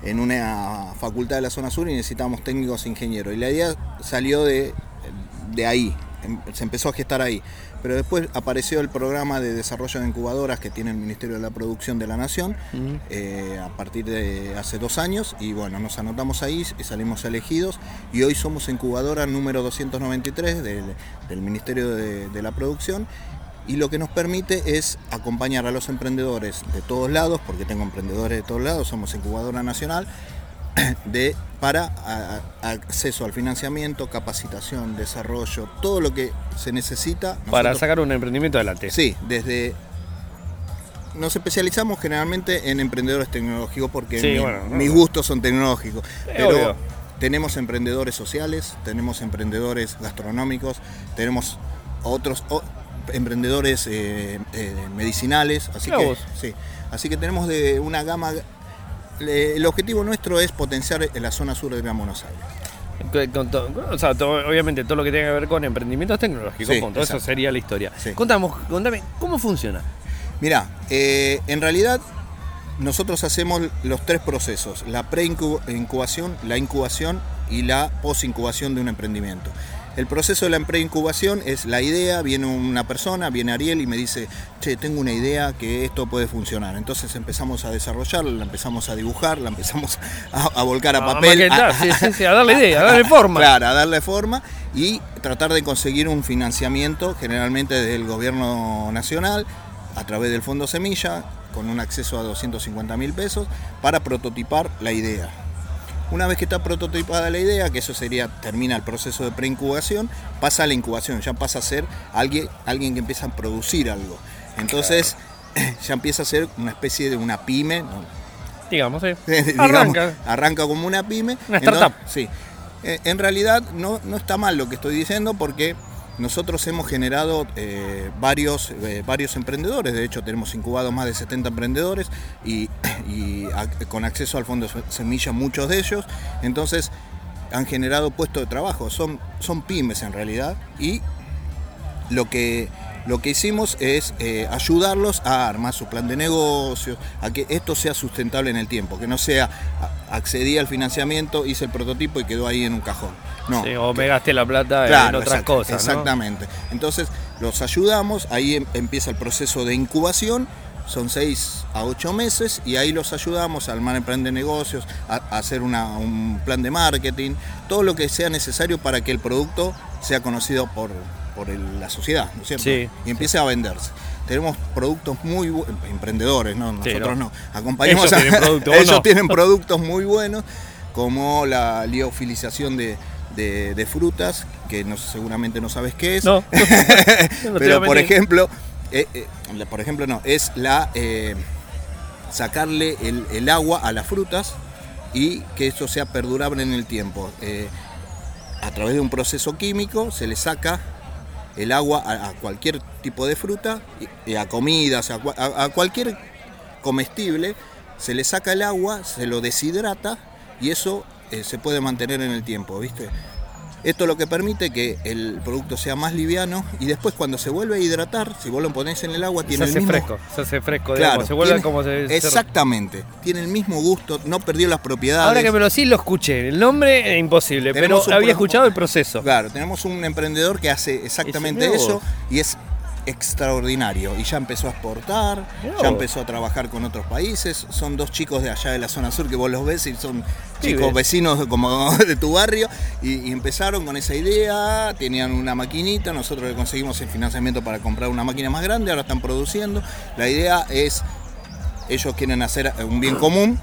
en una facultad de la zona sur y necesitamos técnicos ingenieros. Y la idea salió de, de ahí, em, se empezó a gestar ahí. Pero después apareció el programa de desarrollo de incubadoras que tiene el Ministerio de la Producción de la Nación eh, a partir de hace dos años y bueno, nos anotamos ahí y salimos elegidos y hoy somos incubadora número 293 del, Ministerio de, de la Producción y lo que nos permite es acompañar a los emprendedores de todos lados, porque tengo emprendedores de todos lados, somos incubadora nacional, de, para acceso al financiamiento, capacitación, desarrollo, todo lo que se necesita. Para sacar un emprendimiento adelante. Sí, desde... Nos especializamos generalmente en emprendedores tecnológicos porque mis gustos son tecnológicos. pero tenemos emprendedores sociales, tenemos emprendedores gastronómicos, tenemos otros emprendedores eh, eh, medicinales, así que, sí, así que tenemos de una gama el objetivo nuestro es potenciar la zona sur de Gran Buenos Aires. o sea, obviamente todo lo que tenga que ver con emprendimientos tecnológicos, todo eso sería la historia. Contamos, contame, ¿cómo funciona? Mira, eh, en realidad nosotros hacemos los tres procesos, la pre-incubación, la incubación y la post-incubación de un emprendimiento. El proceso de la preincubación es la idea, viene una persona, viene Ariel y me dice, che, tengo una idea que esto puede funcionar. Entonces empezamos a desarrollarla, la empezamos a dibujar, la empezamos a, volcar a papel. A, sí, a darle idea, a darle forma. Claro, a darle forma y tratar de conseguir un financiamiento, generalmente del gobierno nacional, a través del Fondo Semilla, con un acceso a 250 mil pesos, para prototipar la idea. Una vez que está prototipada la idea, que eso sería, termina el proceso de preincubación, pasa a la incubación, ya pasa a ser alguien, alguien que empieza a producir algo. Entonces, ya empieza a ser una especie de una pyme. Digamos, sí. arranca. arranca como una pyme. Una startup. sí. Eh, en realidad no, no está mal lo que estoy diciendo porque nosotros hemos generado eh, varios, eh, varios emprendedores, de hecho tenemos incubados más de 70 emprendedores y, con acceso al fondo semilla muchos de ellos, entonces han generado puestos de trabajo, son, son pymes en realidad y lo que lo que hicimos es eh, ayudarlos a armar su plan de negocios, a que esto sea sustentable en el tiempo, que no sea accedí al financiamiento, hice el prototipo y quedó ahí en un cajón. No, o me gasté la plata en otras cosas. Exactamente. Entonces los ayudamos, ahí em, empieza el proceso de incubación, son seis a ocho meses y ahí los ayudamos a armar el plan de negocios, a, hacer un plan de marketing, todo lo que sea necesario para que el producto sea conocido por, por la sociedad, ¿no es cierto? Sí, y empiece a venderse. Tenemos productos muy buenos, emprendedores, ¿no? Nosotros no. Acompañamos ellos, a, tienen, ellos tienen productos muy buenos, como la liofilización de, de, frutas, que no, seguramente no sabes qué es. No. Pero por ejemplo, eh, eh, por ejemplo no, es la eh, sacarle el, el, agua a las frutas y que eso sea perdurable en el tiempo a través de un proceso químico se le saca el agua a, cualquier tipo de fruta, y, a comidas, a- a cualquier comestible, se le saca el agua, se lo deshidrata y eso eh, se puede mantener en el tiempo, ¿viste? Esto lo que permite que el producto sea más liviano y después cuando se vuelve a hidratar, si vos lo ponés en el agua, Se tiene el hace mismo... fresco, se hace fresco, Claro, digamos, se vuelve tiene- como se... se- Exactamente, tiene el mismo gusto, no perdió las propiedades. Ahora que me lo sí lo escuché, el nombre es imposible, pero un había escuchado el proceso. Claro, tenemos un emprendedor que hace exactamente eso y es extraordinario. Y ya empezó a exportar, ya empezó a trabajar con otros países, son dos chicos de allá de la zona sur que vos los ves y son chicos vecinos como de tu barrio. Y, y empezaron con esa idea, tenían una maquinita, nosotros le conseguimos el financiamiento para comprar una máquina más grande, ahora están produciendo, la idea es, ellos quieren hacer un bien común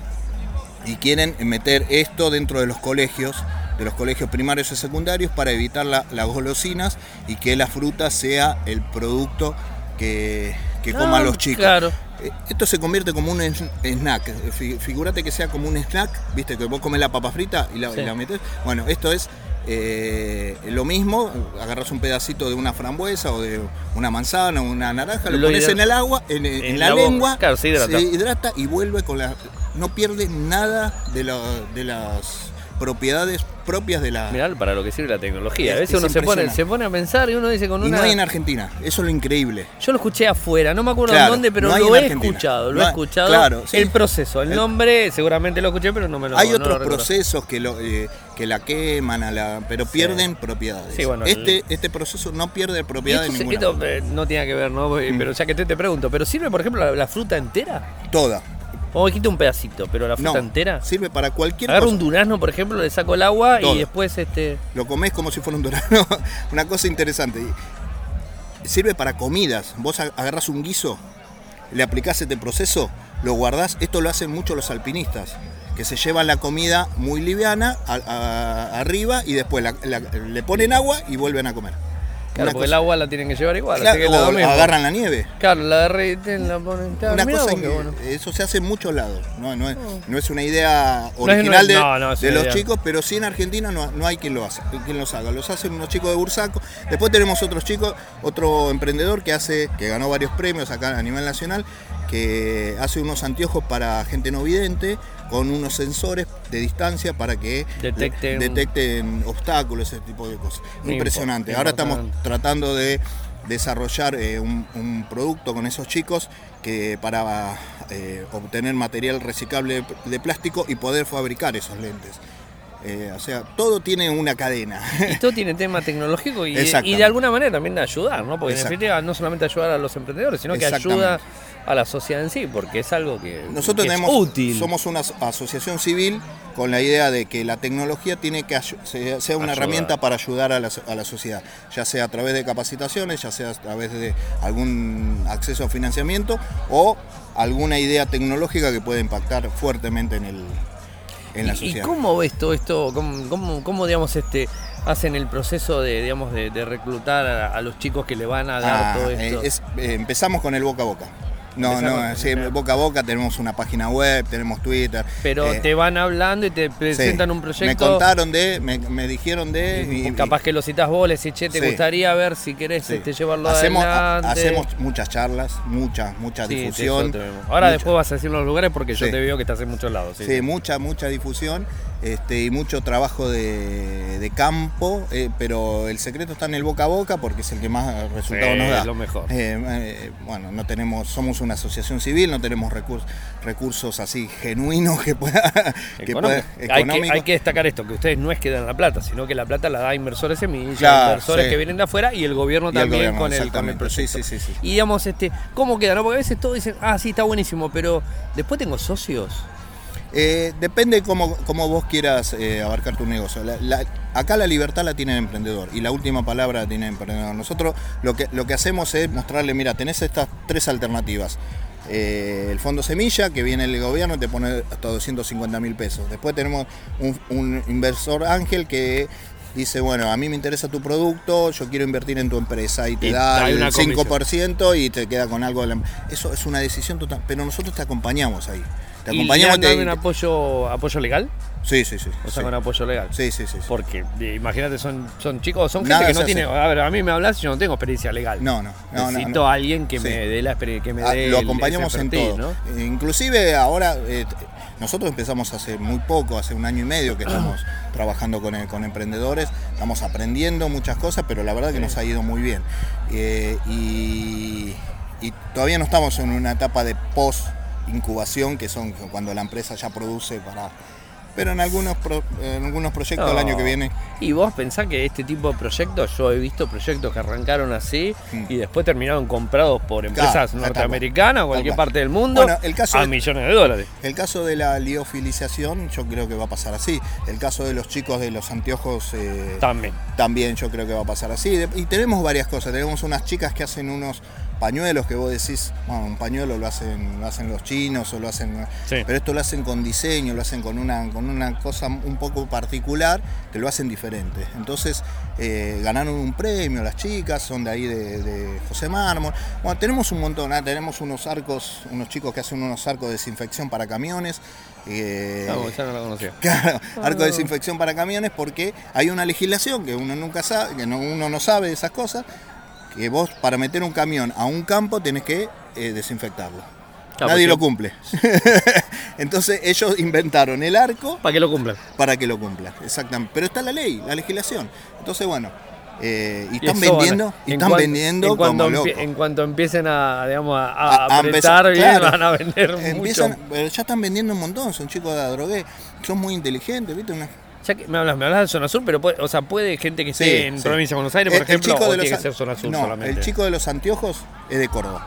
y quieren meter esto dentro de los colegios, de los colegios primarios y secundarios para evitar la- las golosinas y que la fruta sea el producto que, que coman los chicos. Claro. Eh, Esto se convierte como un sn- snack. Fi- Figúrate que sea como un snack, viste, que vos comes la papa frita y la, Sí. y la metés. Bueno, esto es eh, lo mismo, agarras un pedacito de una frambuesa o de una manzana o una naranja, lo, Lo pones en el agua, en, en en la, lengua, Claro, se hidrata. hidrata y vuelve con la... No pierde nada de, la- de las propiedades propias de la... Mirá para lo que sirve la tecnología. A Es- veces es uno se pone, se pone a pensar y uno dice con y una. no hay en Argentina, eso es lo increíble. Yo lo escuché afuera, no me acuerdo Claro, dónde, pero no lo he Argentina. escuchado, lo No he escuchado. claro, sí. El proceso, el El- nombre seguramente lo escuché, pero no me lo Hay no otros procesos que, lo, eh, que la queman, a la, pero pierden propiedades. Sí, bueno, este, el- este proceso no pierde Y propiedad esto, de se- ninguna. esto, eh, no tiene que ver, ¿no? Mm. Pero ya que te, te pregunto, ¿pero sirve, por ejemplo, la, la fruta entera? Toda. O dijiste un pedacito, pero la fruta No, entera. sirve para cualquier Agarro cosa. un durazno, por ejemplo, le saco el agua Todo. y después este. Lo comes como si fuera un durazno. Una cosa interesante. Sirve para comidas. Vos ag- agarrás un guiso, le aplicás este proceso, lo guardás. Esto lo hacen mucho los alpinistas, que se llevan la comida muy liviana a- a- arriba y después la- la- le ponen agua y vuelven a comer. Claro, porque el agua la tienen que llevar igual. Claro, así que o agarran la nieve. Claro, la derriten, la ponen. Claro, una cosa bueno. eso se hace en muchos lados no, no, es, no es una idea original no es- de, no, los idea. chicos pero sí en Argentina no, no hay quien lo hace quien los haga los hacen unos chicos de Bursaco después tenemos otros chicos otro emprendedor que hace que ganó varios premios acá a nivel nacional que hace unos anteojos para gente no vidente con unos sensores de distancia para que Detecten- detecten obstáculos ese tipo de cosas impresionante ahora estamos tratando de desarrollar eh, un, un producto con esos chicos que para eh, obtener material reciclable de, plástico y poder fabricar esos lentes. Eh, o sea, todo tiene una cadena. Y todo tiene tema tecnológico y, y de alguna manera también de ayudar, ¿no? Porque en definitiva no solamente ayudar a los emprendedores, sino que ayuda a la sociedad en sí, porque es algo que, Nosotros que tenemos, es útil. somos una as- asociación civil con la idea de que la tecnología tiene que sea, sea una Ayudar. herramienta para ayudar a la, a la sociedad, ya sea a través de capacitaciones, ya sea a través de algún acceso a financiamiento o alguna idea tecnológica que pueda impactar fuertemente en, el, en la ¿Y- ¿Y sociedad. cómo ves todo esto? ¿Cómo, cómo, cómo, digamos, este, hacen el proceso de, digamos, de, de reclutar a, a los chicos que le van a dar Ah, todo esto? es- empezamos con el boca a boca. No, no, sí, boca a boca tenemos una página web, tenemos Twitter. Pero eh, te van hablando y te sí. presentan un Me proyecto. contaron de, me, me dijeron de. y y- capaz que lo citas vos, le decís, che, te Sí. gustaría ver si querés este, llevarlo hacemos, a- adelante. hacemos muchas charlas, mucha, mucha difusión. Ahora mucha- después vas a decir los lugares porque yo te veo que estás en muchos lados. Sí, mucha, mucha difusión este, y mucho trabajo de, de campo, eh, pero el secreto está en el boca a boca porque es el que más resultados Sí, nos da. es lo mejor. Eh, eh, bueno, no tenemos, somos una asociación civil, no tenemos recursos, recursos así genuinos que pueda, que pueda- hay, que, económicos. hay que destacar esto, que ustedes no es que dan la plata, sino que la plata la da inversores semillas, Claro, inversores sí. que vienen de afuera y el gobierno Y el también gobierno, con, el, con el proyecto. sí. Y digamos, este, ¿cómo queda? no? Porque a veces todos dicen, ah, sí, está buenísimo, pero después tengo socios. Eh, depende cómo, cómo vos quieras eh, abarcar tu negocio. La- la- acá la libertad la tiene el emprendedor y la última palabra la tiene el emprendedor. Nosotros lo que, lo que hacemos es mostrarle, mira, tenés estas tres alternativas. Eh, el fondo semilla, que viene el gobierno y te pone hasta 250 mil pesos. Después tenemos un, un inversor ángel que dice, bueno, a mí me interesa tu producto, yo quiero invertir en tu empresa y te Y da el una comisión. 5% y te queda con algo de la... Eso es una decisión total, pero nosotros te acompañamos ahí. Te Te ¿Y acompañamos. te- un apoyo, apoyo legal? Sí, sí, sí. O sea, sí. con apoyo legal. Sí, sí, sí. sí. Porque eh, imagínate, son, son chicos, son gente que no tiene. A ver, a mí me hablas y yo no tengo experiencia legal. No, no, Necesito no. a alguien que Sí. me dé la experiencia, que me Ah, dé lo acompañamos en todo. Inclusive ahora eh, nosotros empezamos hace muy poco, hace un año y medio que estamos trabajando con, eh, con emprendedores, estamos aprendiendo muchas cosas, pero la verdad que nos ha ido muy bien. Eh, y, y todavía no estamos en una etapa de post incubación, que son cuando la empresa ya produce para... Pero en algunos, pro- en algunos proyectos el año que viene Y vos pensás que este tipo de proyectos, yo he visto proyectos que arrancaron así Mm. y después terminaron comprados por empresas Claro, norteamericanas o cual. cualquier parte del mundo Bueno, el caso a de- millones de dólares. El caso de la liofilización, yo creo que va a pasar así. El caso de los chicos de los anteojos eh, También. también yo creo que va a pasar así. Y tenemos varias cosas. Tenemos unas chicas que hacen unos pañuelos que vos decís, bueno, un pañuelo lo hacen, lo hacen los chinos o lo hacen. Sí. Pero esto lo hacen con diseño, lo hacen con una, con una cosa un poco particular que lo hacen diferente. Entonces eh, ganaron un premio las chicas, son de ahí de, de José Mármol. Bueno, tenemos un montón, ah, tenemos unos arcos, unos chicos que hacen unos arcos de desinfección para camiones. eh, Vamos, ya no lo conocía. Claro, arco de desinfección para camiones porque hay una legislación que uno nunca sabe, que no- uno no sabe de esas cosas, que vos para meter un camión a un campo tenés que eh, desinfectarlo. Claro, Nadie porque- lo cumple. Entonces ellos inventaron el arco Para que lo cumplan. para que lo cumplan, exactamente. Pero está la ley, la legislación. Entonces bueno, eh, y están eso vendiendo, y están vendiendo en cuanto, como en cuanto empiecen a, digamos, a, a A- apretar empezar- bien, claro. van a vender Empiezan, mucho. pero ya están vendiendo un montón, son chicos de drogué, son muy inteligentes, ¿viste? Una- Ya que me hablas, me hablas de zona sur, pero puede, o sea, puede gente que esté Sí, en sí. provincia de Buenos Aires, por El- el ejemplo, chico o de los que an- ser zona sur no, solamente. El chico de los anteojos es de Córdoba.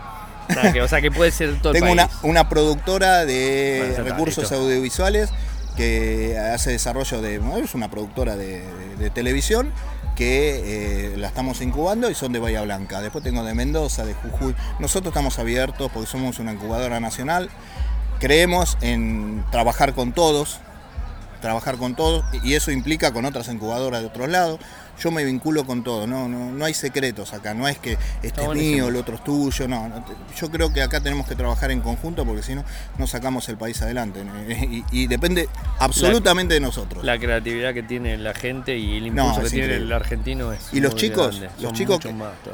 O sea, que, o sea, que puede ser todo Tengo el una, país. una productora de Bueno, ya está, recursos audiovisuales que hace desarrollo de. Es una productora de, de- de televisión que eh, la estamos incubando y son de Bahía Blanca. Después tengo de Mendoza, de Jujuy. Nosotros estamos abiertos porque somos una incubadora nacional. Creemos en trabajar con todos, trabajar con todos y eso implica con otras incubadoras de otros lados. Yo me vinculo con todo, no, no, no hay secretos acá, no es que este es mío, el otro es tuyo, no, no yo creo que acá tenemos que trabajar en conjunto porque si no, no sacamos el país adelante y, y depende absolutamente de nosotros. La creatividad que tiene la gente y el No, impulso que tiene el argentino es Y los chicos, los chicos,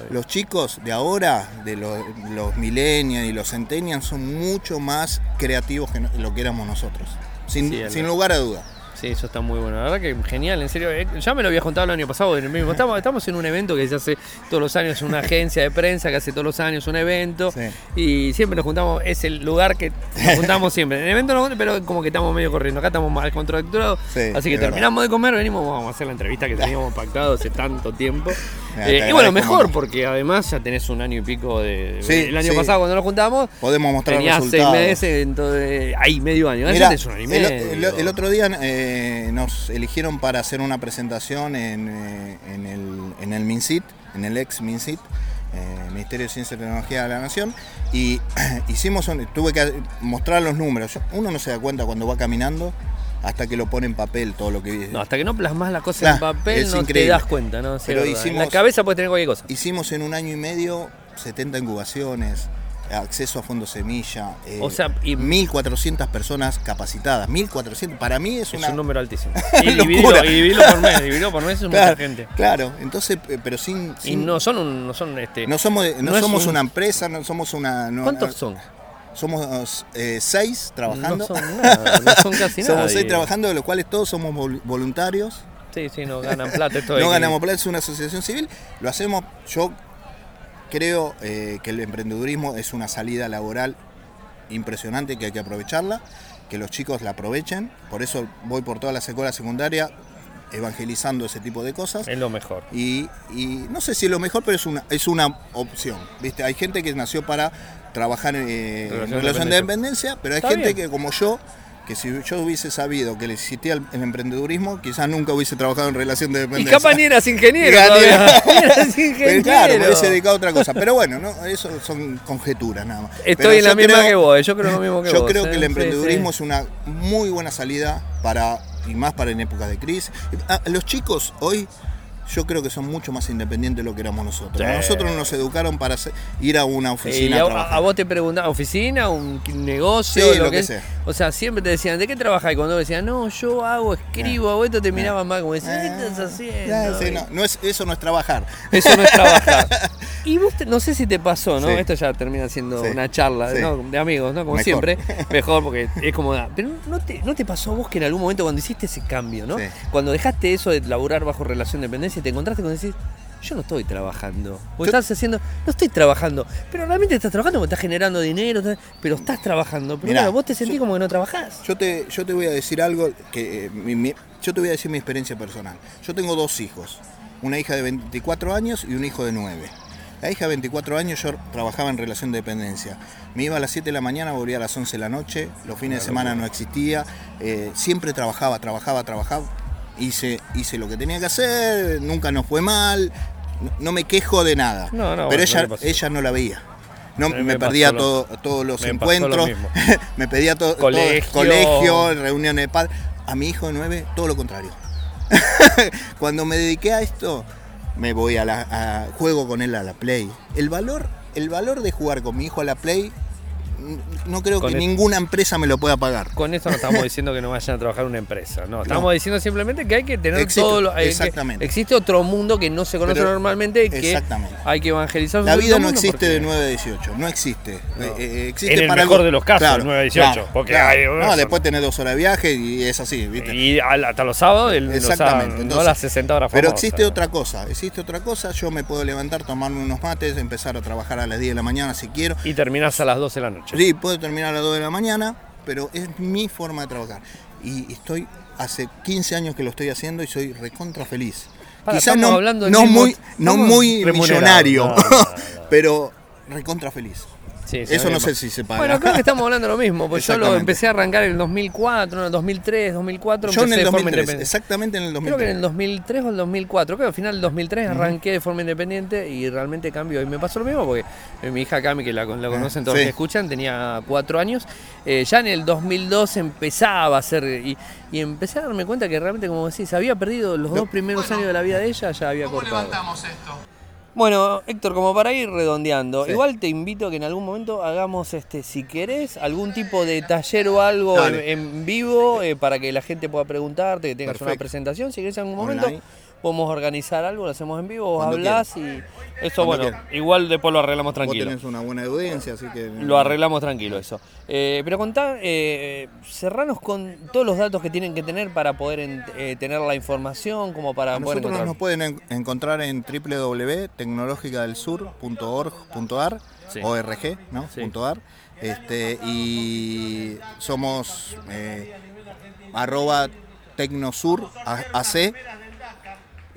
los chicos de ahora, de los, los millennials y los centennials, son mucho más creativos que lo que éramos nosotros, sin, Sí, sin lugar a duda. Sí, eso está muy bueno. La verdad que genial, en serio. eh, Ya me lo había contado el año pasado en el mismo. Estamos, estamos en un evento que se hace todos los años, una agencia de prensa que hace todos los años un evento. Sí. Y siempre nos juntamos, es el lugar que nos juntamos siempre. En el evento no, pero como que estamos medio corriendo. Acá estamos más contracturados. Sí, así que terminamos de comer, venimos, vamos a hacer la entrevista que teníamos pactado hace tanto tiempo. Te Eh, y bueno, mejor, porque además ya tenés un año y pico de. Sí, el año sí. pasado cuando nos juntamos. Podemos mostrar Tenías seis resultados. meses, entonces, ahí medio año. Ahora Mirá, ya tenés un año y el, medio. el- el otro día eh, nos eligieron para hacer una presentación en, eh, en el, en el MINSIT, en el ex MINSIT, eh, Ministerio de Ciencia y Tecnología de la Nación, y hicimos un- tuve que mostrar los números. Uno no se da cuenta cuando va caminando hasta que lo pone en papel todo lo que No, hasta que no plasmas la cosa en papel no increíble. te das cuenta, ¿no? Sí, Pero verdad. En la hicimos- cabeza puedes tener cualquier cosa. hicimos en un año y medio 70 incubaciones, acceso a fondos semilla, eh, O sea, y- 1.400 personas capacitadas. 1.400, para mí es Es una... un número altísimo. Y dividirlo, y dividirlo por mes, dividirlo por mes es mucha Claro, gente. claro, entonces, eh, pero sin... Y no son un, no son este. no somos, no no somos un- una empresa, no somos una... no- ¿Cuántos son? Somos eh, seis trabajando. No son nada, no son casi nada. somos seis trabajando, de los cuales todos somos vol- voluntarios. Sí, sí, no ganan plata. Esto No ganamos plata, es una asociación civil. Lo hacemos, yo creo eh, que el emprendedurismo es una salida laboral impresionante que hay que aprovecharla, que los chicos la aprovechen. Por eso voy por toda la escuela secundaria evangelizando ese tipo de cosas. Es lo mejor. Y, y no sé si es lo mejor, pero es una, es una opción. ¿viste? Hay gente que nació para trabajar eh, Relación en relación de dependencia, pero hay Está gente bien. que como yo, que si yo hubiese sabido que existía el, el emprendedurismo, quizás nunca hubiese trabajado en relación de Y dependencia. capaz ni eras ingeniero. Eras Pero ingeniero. claro, me hubiese dedicado a otra cosa. Pero bueno, no, eso son conjeturas nada más. Pero Estoy en yo la misma creo- que vos, yo creo lo mismo que Yo vos. creo ¿eh? que el Sí, emprendedurismo sí. es una muy buena salida para, y más para en épocas de crisis. Ah, Los chicos hoy yo creo que son mucho más independientes de lo que éramos nosotros. Sí. Nosotros nos educaron para ir a una Y oficina a, a, a- trabajar. a vos te preguntaban, ¿oficina? ¿Un negocio? Sí, lo que sea. O sea, siempre te decían, ¿de qué trabajas? Y cuando vos decías, no, yo hago, escribo, hago esto, te miraban más como decían, ¿qué estás haciendo? Sí, no, no es, eso no es trabajar. Eso no es trabajar. Y vos, te- no sé si te pasó, ¿no? Sí. Esto ya termina siendo Sí. una charla Sí. ¿no? de amigos, ¿no? Como Mejor. siempre. Mejor porque es como. Pero ¿no te, ¿no te pasó a vos que en algún momento cuando hiciste ese cambio, ¿no? Cuando dejaste eso de laburar bajo relación de dependencia y te encontraste con decir, yo no estoy trabajando. O Yo- estás haciendo, no estoy trabajando. Pero realmente estás trabajando porque estás generando dinero, pero estás trabajando. Pero Mirá, claro, vos te sentís yo- como que no trabajás. Yo te, yo te voy a decir algo que eh, mi- mi- yo te voy a decir mi experiencia personal. Yo tengo dos hijos, una hija de 24 años y un hijo de 9. La hija de 24 años yo trabajaba en relación de dependencia. Me iba a las 7 de la mañana, volvía a las 11 de la noche, los fines de semana no existía, eh, siempre trabajaba, trabajaba, trabajaba. Hice, hice lo que tenía que hacer, nunca nos fue mal, no, no me quejo de nada. No, no, Pero bueno, ella, ella no la veía. No, me, me perdía todo- todos los me pasó lo encuentros, me pedía todo, todo- Colegio. colegio, reuniones de padres. A mi hijo de 9, todo lo contrario. Cuando me dediqué a esto, me voy a la a- juego con él a la Play. El valor, el valor de jugar con mi hijo a la Play, no creo Con que el- ninguna empresa me lo pueda pagar. Con esto no estamos diciendo que no vayan a trabajar en una empresa, no. Estamos No. diciendo simplemente que hay que tener Existe- todo lo. que- exactamente. existe otro mundo que no se conoce Pero- normalmente y que exactamente. hay que evangelizar. La vida no existe porque- de 9 a 18, no existe. Eh, eh, existe En el para mejor algo- de los casos, de 9 a 18, porque hay- no, después tenés dos horas de viaje y es así, ¿viste? Y hasta los sábados, el, los Exactamente. no las 60 horas Pero famosas. existe otra cosa, existe otra cosa. Yo me puedo levantar, tomarme unos mates, empezar a trabajar a las 10 de la mañana si quiero. Y terminás a las 12 de la noche. Sí, puedo terminar a las 2 de la mañana, pero es mi forma de trabajar. Y estoy hace 15 años que lo estoy haciendo y soy recontra feliz. Para, Quizás no, hablando no mismo- muy, no muy millonario, No, no, no, no. pero recontra feliz. Sí, Eso no sé pasa. si se paga. Bueno, creo que estamos hablando de lo mismo, porque yo lo empecé a arrancar en el 2004, en el 2003, 2004, Yo en el de forma 2003, independiente. exactamente en el Creo 2003. que en el 2003 o el 2004, creo que al final del 2003 arranqué de forma independiente y realmente cambió. Y me pasó lo mismo porque mi hija Cami, que la, la conocen todos los sí. que escuchan, tenía cuatro años. Eh, ya en el 2002 empezaba a hacer, y, y empecé a darme cuenta que realmente, como decís, había perdido los dos primeros años de la vida de ella, ya había cortado. Bueno, Héctor, como para ir redondeando, Sí. igual te invito a que en algún momento hagamos, este, si querés, algún tipo de taller o algo en, vivo eh, para que la gente pueda preguntarte, que tengas una presentación. Si querés en algún momento, Online. Podemos organizar algo, lo hacemos en vivo, vos hablás y eso, Cuando bueno, quieras. igual después lo arreglamos Vos tranquilo. tenés una buena audiencia, así que... Lo arreglamos tranquilo eso. Eh, pero contá, eh, cerranos con todos los datos que tienen que tener para poder en- eh, tener la información, como para A poder Nosotros encontrar. nos pueden en- encontrar en www.tecnologicadelsur.org.ar Sí. ORG, ¿no? Sí. Punto .ar. Este, y somos eh, arroba tecnosur AC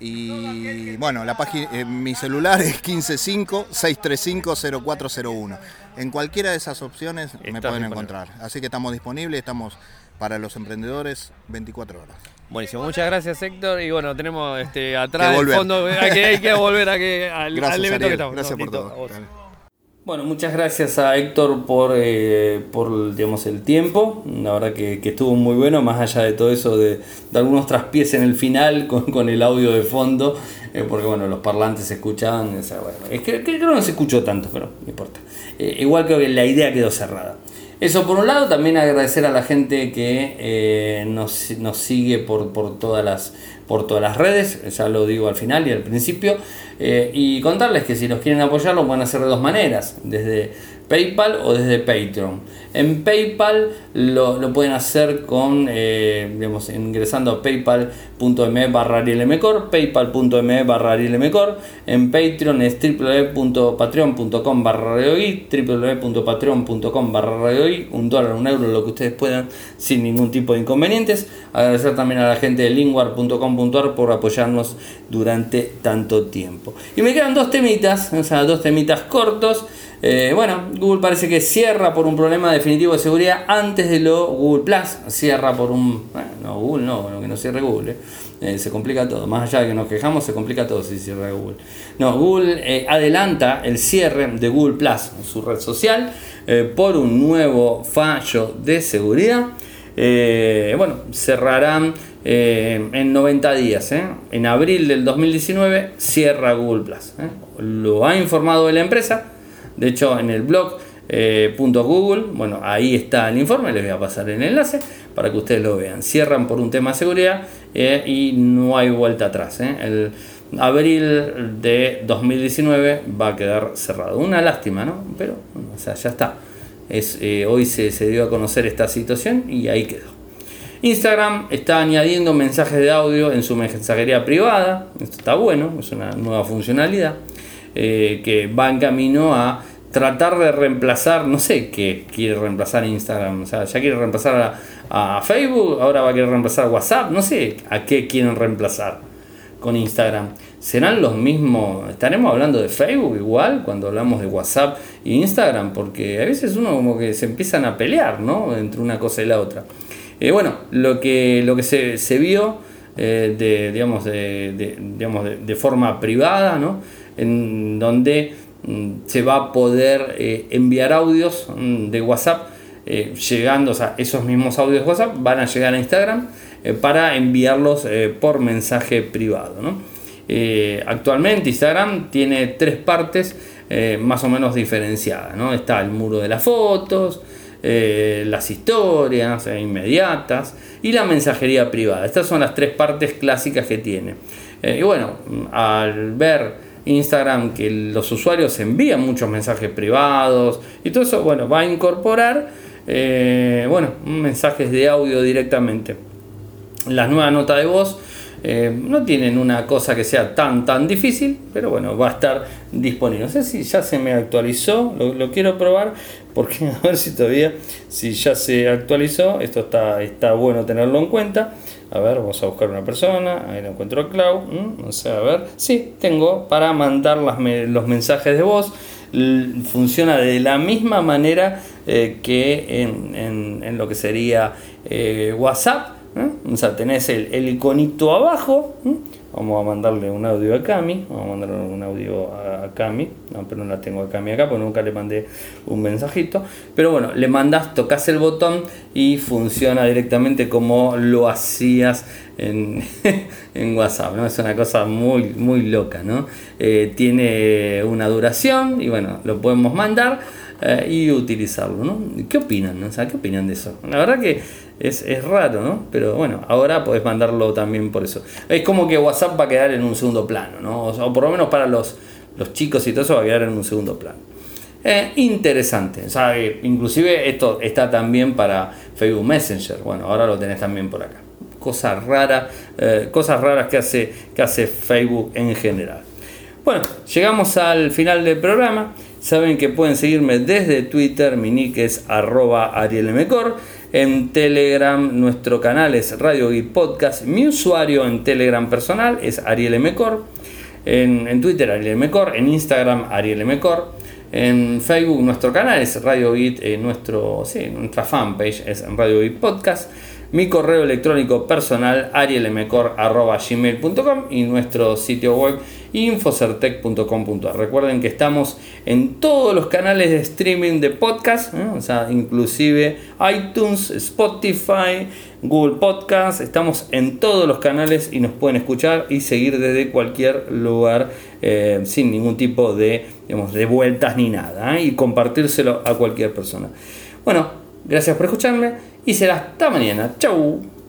y bueno, la página, eh, mi celular es 155-635-0401. En cualquiera de esas opciones me pueden encontrar. Así que estamos disponibles, estamos para los emprendedores 24 horas. Buenísimo, muchas gracias Héctor. Y bueno, tenemos este, atrás del fondo, hay que, hay que volver a que, al, al evento Ariel. que estamos. Gracias por todo. Bueno, muchas gracias a Héctor por, eh, por digamos, el tiempo. La verdad que, que estuvo muy bueno, más allá de todo eso de, de algunos traspiés en el final con, con el audio de fondo, eh, porque bueno, los parlantes se escuchaban. o sea, bueno, es que, creo que no se escuchó tanto, pero no importa. Eh, igual que la idea quedó cerrada. Eso por un lado, también agradecer a la gente que eh, nos, nos sigue por, por, todas las, por todas las redes, ya lo digo al final y al principio, eh, y contarles que si los quieren apoyar lo pueden hacer de dos maneras, desde PayPal o desde Patreon. En PayPal lo, pueden hacer con, eh, digamos, ingresando a paypal.me barra paypal.me barra en Patreon es www.patreon.com barra www.patreon.com barra un dólar, un euro, lo que ustedes puedan, sin ningún tipo de inconvenientes. Agradecer también a la gente de linguar.com.ar por apoyarnos durante tanto tiempo. Y me quedan dos temitas, dos temitas cortos. Eh, bueno, Google parece que cierra por un problema definitivo de seguridad antes de lo Google Plus. Cierra por un. Bueno, no, Google no, bueno, que no cierre Google. eh. Eh, se complica todo. Más allá de que nos quejamos, se complica todo si cierra Google. No, Google adelanta el cierre de Google Plus, su red social, por un nuevo fallo de seguridad. bueno, cerrarán en 90 días. En abril del 2019 cierra Google Plus. Lo ha informado la empresa. De hecho, en el blog Google, bueno, ahí está el informe, les voy a pasar el enlace para que ustedes lo vean. Cierran por un tema de seguridad y no hay vuelta atrás. El abril de 2019 va a quedar cerrado. Una lástima, ¿no? Pero, o sea, ya está. Eh, hoy se, dio a conocer esta situación y ahí quedó. Instagram está añadiendo mensajes de audio en su mensajería privada. Esto está bueno, es una nueva funcionalidad eh, que va en camino a tratar de reemplazar, no sé qué quiere reemplazar Instagram, o sea, ya quiere reemplazar a, Facebook, ahora va a querer reemplazar WhatsApp, no sé a qué quieren reemplazar con Instagram. ¿Serán los mismos? ¿Estaremos hablando de Facebook igual cuando hablamos de WhatsApp e Instagram? Porque a veces uno como que se empiezan a pelear, ¿no? Entre una cosa y la otra. Eh, bueno, lo que, lo que se, vio eh, de, digamos, de, digamos de, forma privada, ¿no? En donde se va a poder eh, enviar audios mm, de WhatsApp llegando, o sea, esos mismos audios de WhatsApp van a llegar a Instagram para enviarlos por mensaje privado. Eh, actualmente Instagram tiene tres partes eh, más o menos diferenciadas. ¿no? Está el muro de las fotos, eh, las historias inmediatas y la mensajería privada. Estas son las tres partes clásicas que tiene. y bueno, al ver Instagram que los usuarios envían muchos mensajes privados y todo eso, bueno, va a incorporar bueno, mensajes de audio directamente. Las nuevas notas de voz eh, no tienen una cosa que sea tan tan difícil, pero bueno, va a estar disponible. No sé si ya se me actualizó, lo, quiero probar porque a ver si todavía, si ya se actualizó, esto está, está bueno tenerlo en cuenta. A ver, vamos a buscar una persona, ahí lo encuentro Cloud, no sé, a ver, sí, tengo para mandar los mensajes de voz funciona de la misma manera eh, que en, lo que sería eh, WhatsApp. O sea, tenés el, iconito abajo. Vamos a mandarle un audio a Cami. Vamos a mandarle un audio a Cami. No, pero no la tengo a Cami acá porque nunca le mandé un mensajito. Pero bueno, le mandas, tocas el botón y funciona directamente como lo hacías en, WhatsApp. ¿no? Es una cosa muy, muy loca. ¿no? Eh, tiene una duración y bueno, lo podemos mandar eh, y utilizarlo. ¿no? ¿Qué opinan? O sea, ¿Qué opinan de eso? La verdad que es, raro, ¿no? Pero bueno, ahora podés mandarlo también por eso. Es como que WhatsApp va a quedar en un segundo plano, ¿no? O, por lo menos para los, los chicos y todo eso va a quedar en un segundo plano. Eh, interesante, o sea, inclusive esto está también para Facebook Messenger. Bueno, ahora lo tenés también por acá. Cosas raras, eh, cosas raras que hace, que hace Facebook en general. Bueno, llegamos al final del programa. Saben que pueden seguirme desde Twitter, mi nick es arroba arielmecor. En Telegram nuestro canal es Radio Geek Podcast. Mi usuario en Telegram personal es Ariel Mecor. En, Twitter Ariel Mecor. En Instagram Ariel Mecor. En Facebook nuestro canal es Radio. Eh, nuestro, sí, nuestra fanpage es Radio Podcast. Mi correo electrónico personal arielmecor.gmail.com y nuestro sitio web infocertec.com.ar. Recuerden que estamos en todos los canales de streaming de podcast, ¿eh? o sea, inclusive iTunes, Spotify, Google Podcast, estamos en todos los canales y nos pueden escuchar y seguir desde cualquier lugar eh, sin ningún tipo de, de vueltas ni nada ¿eh? y compartírselo a cualquier persona. Bueno, gracias por escucharme y será hasta mañana. Chau.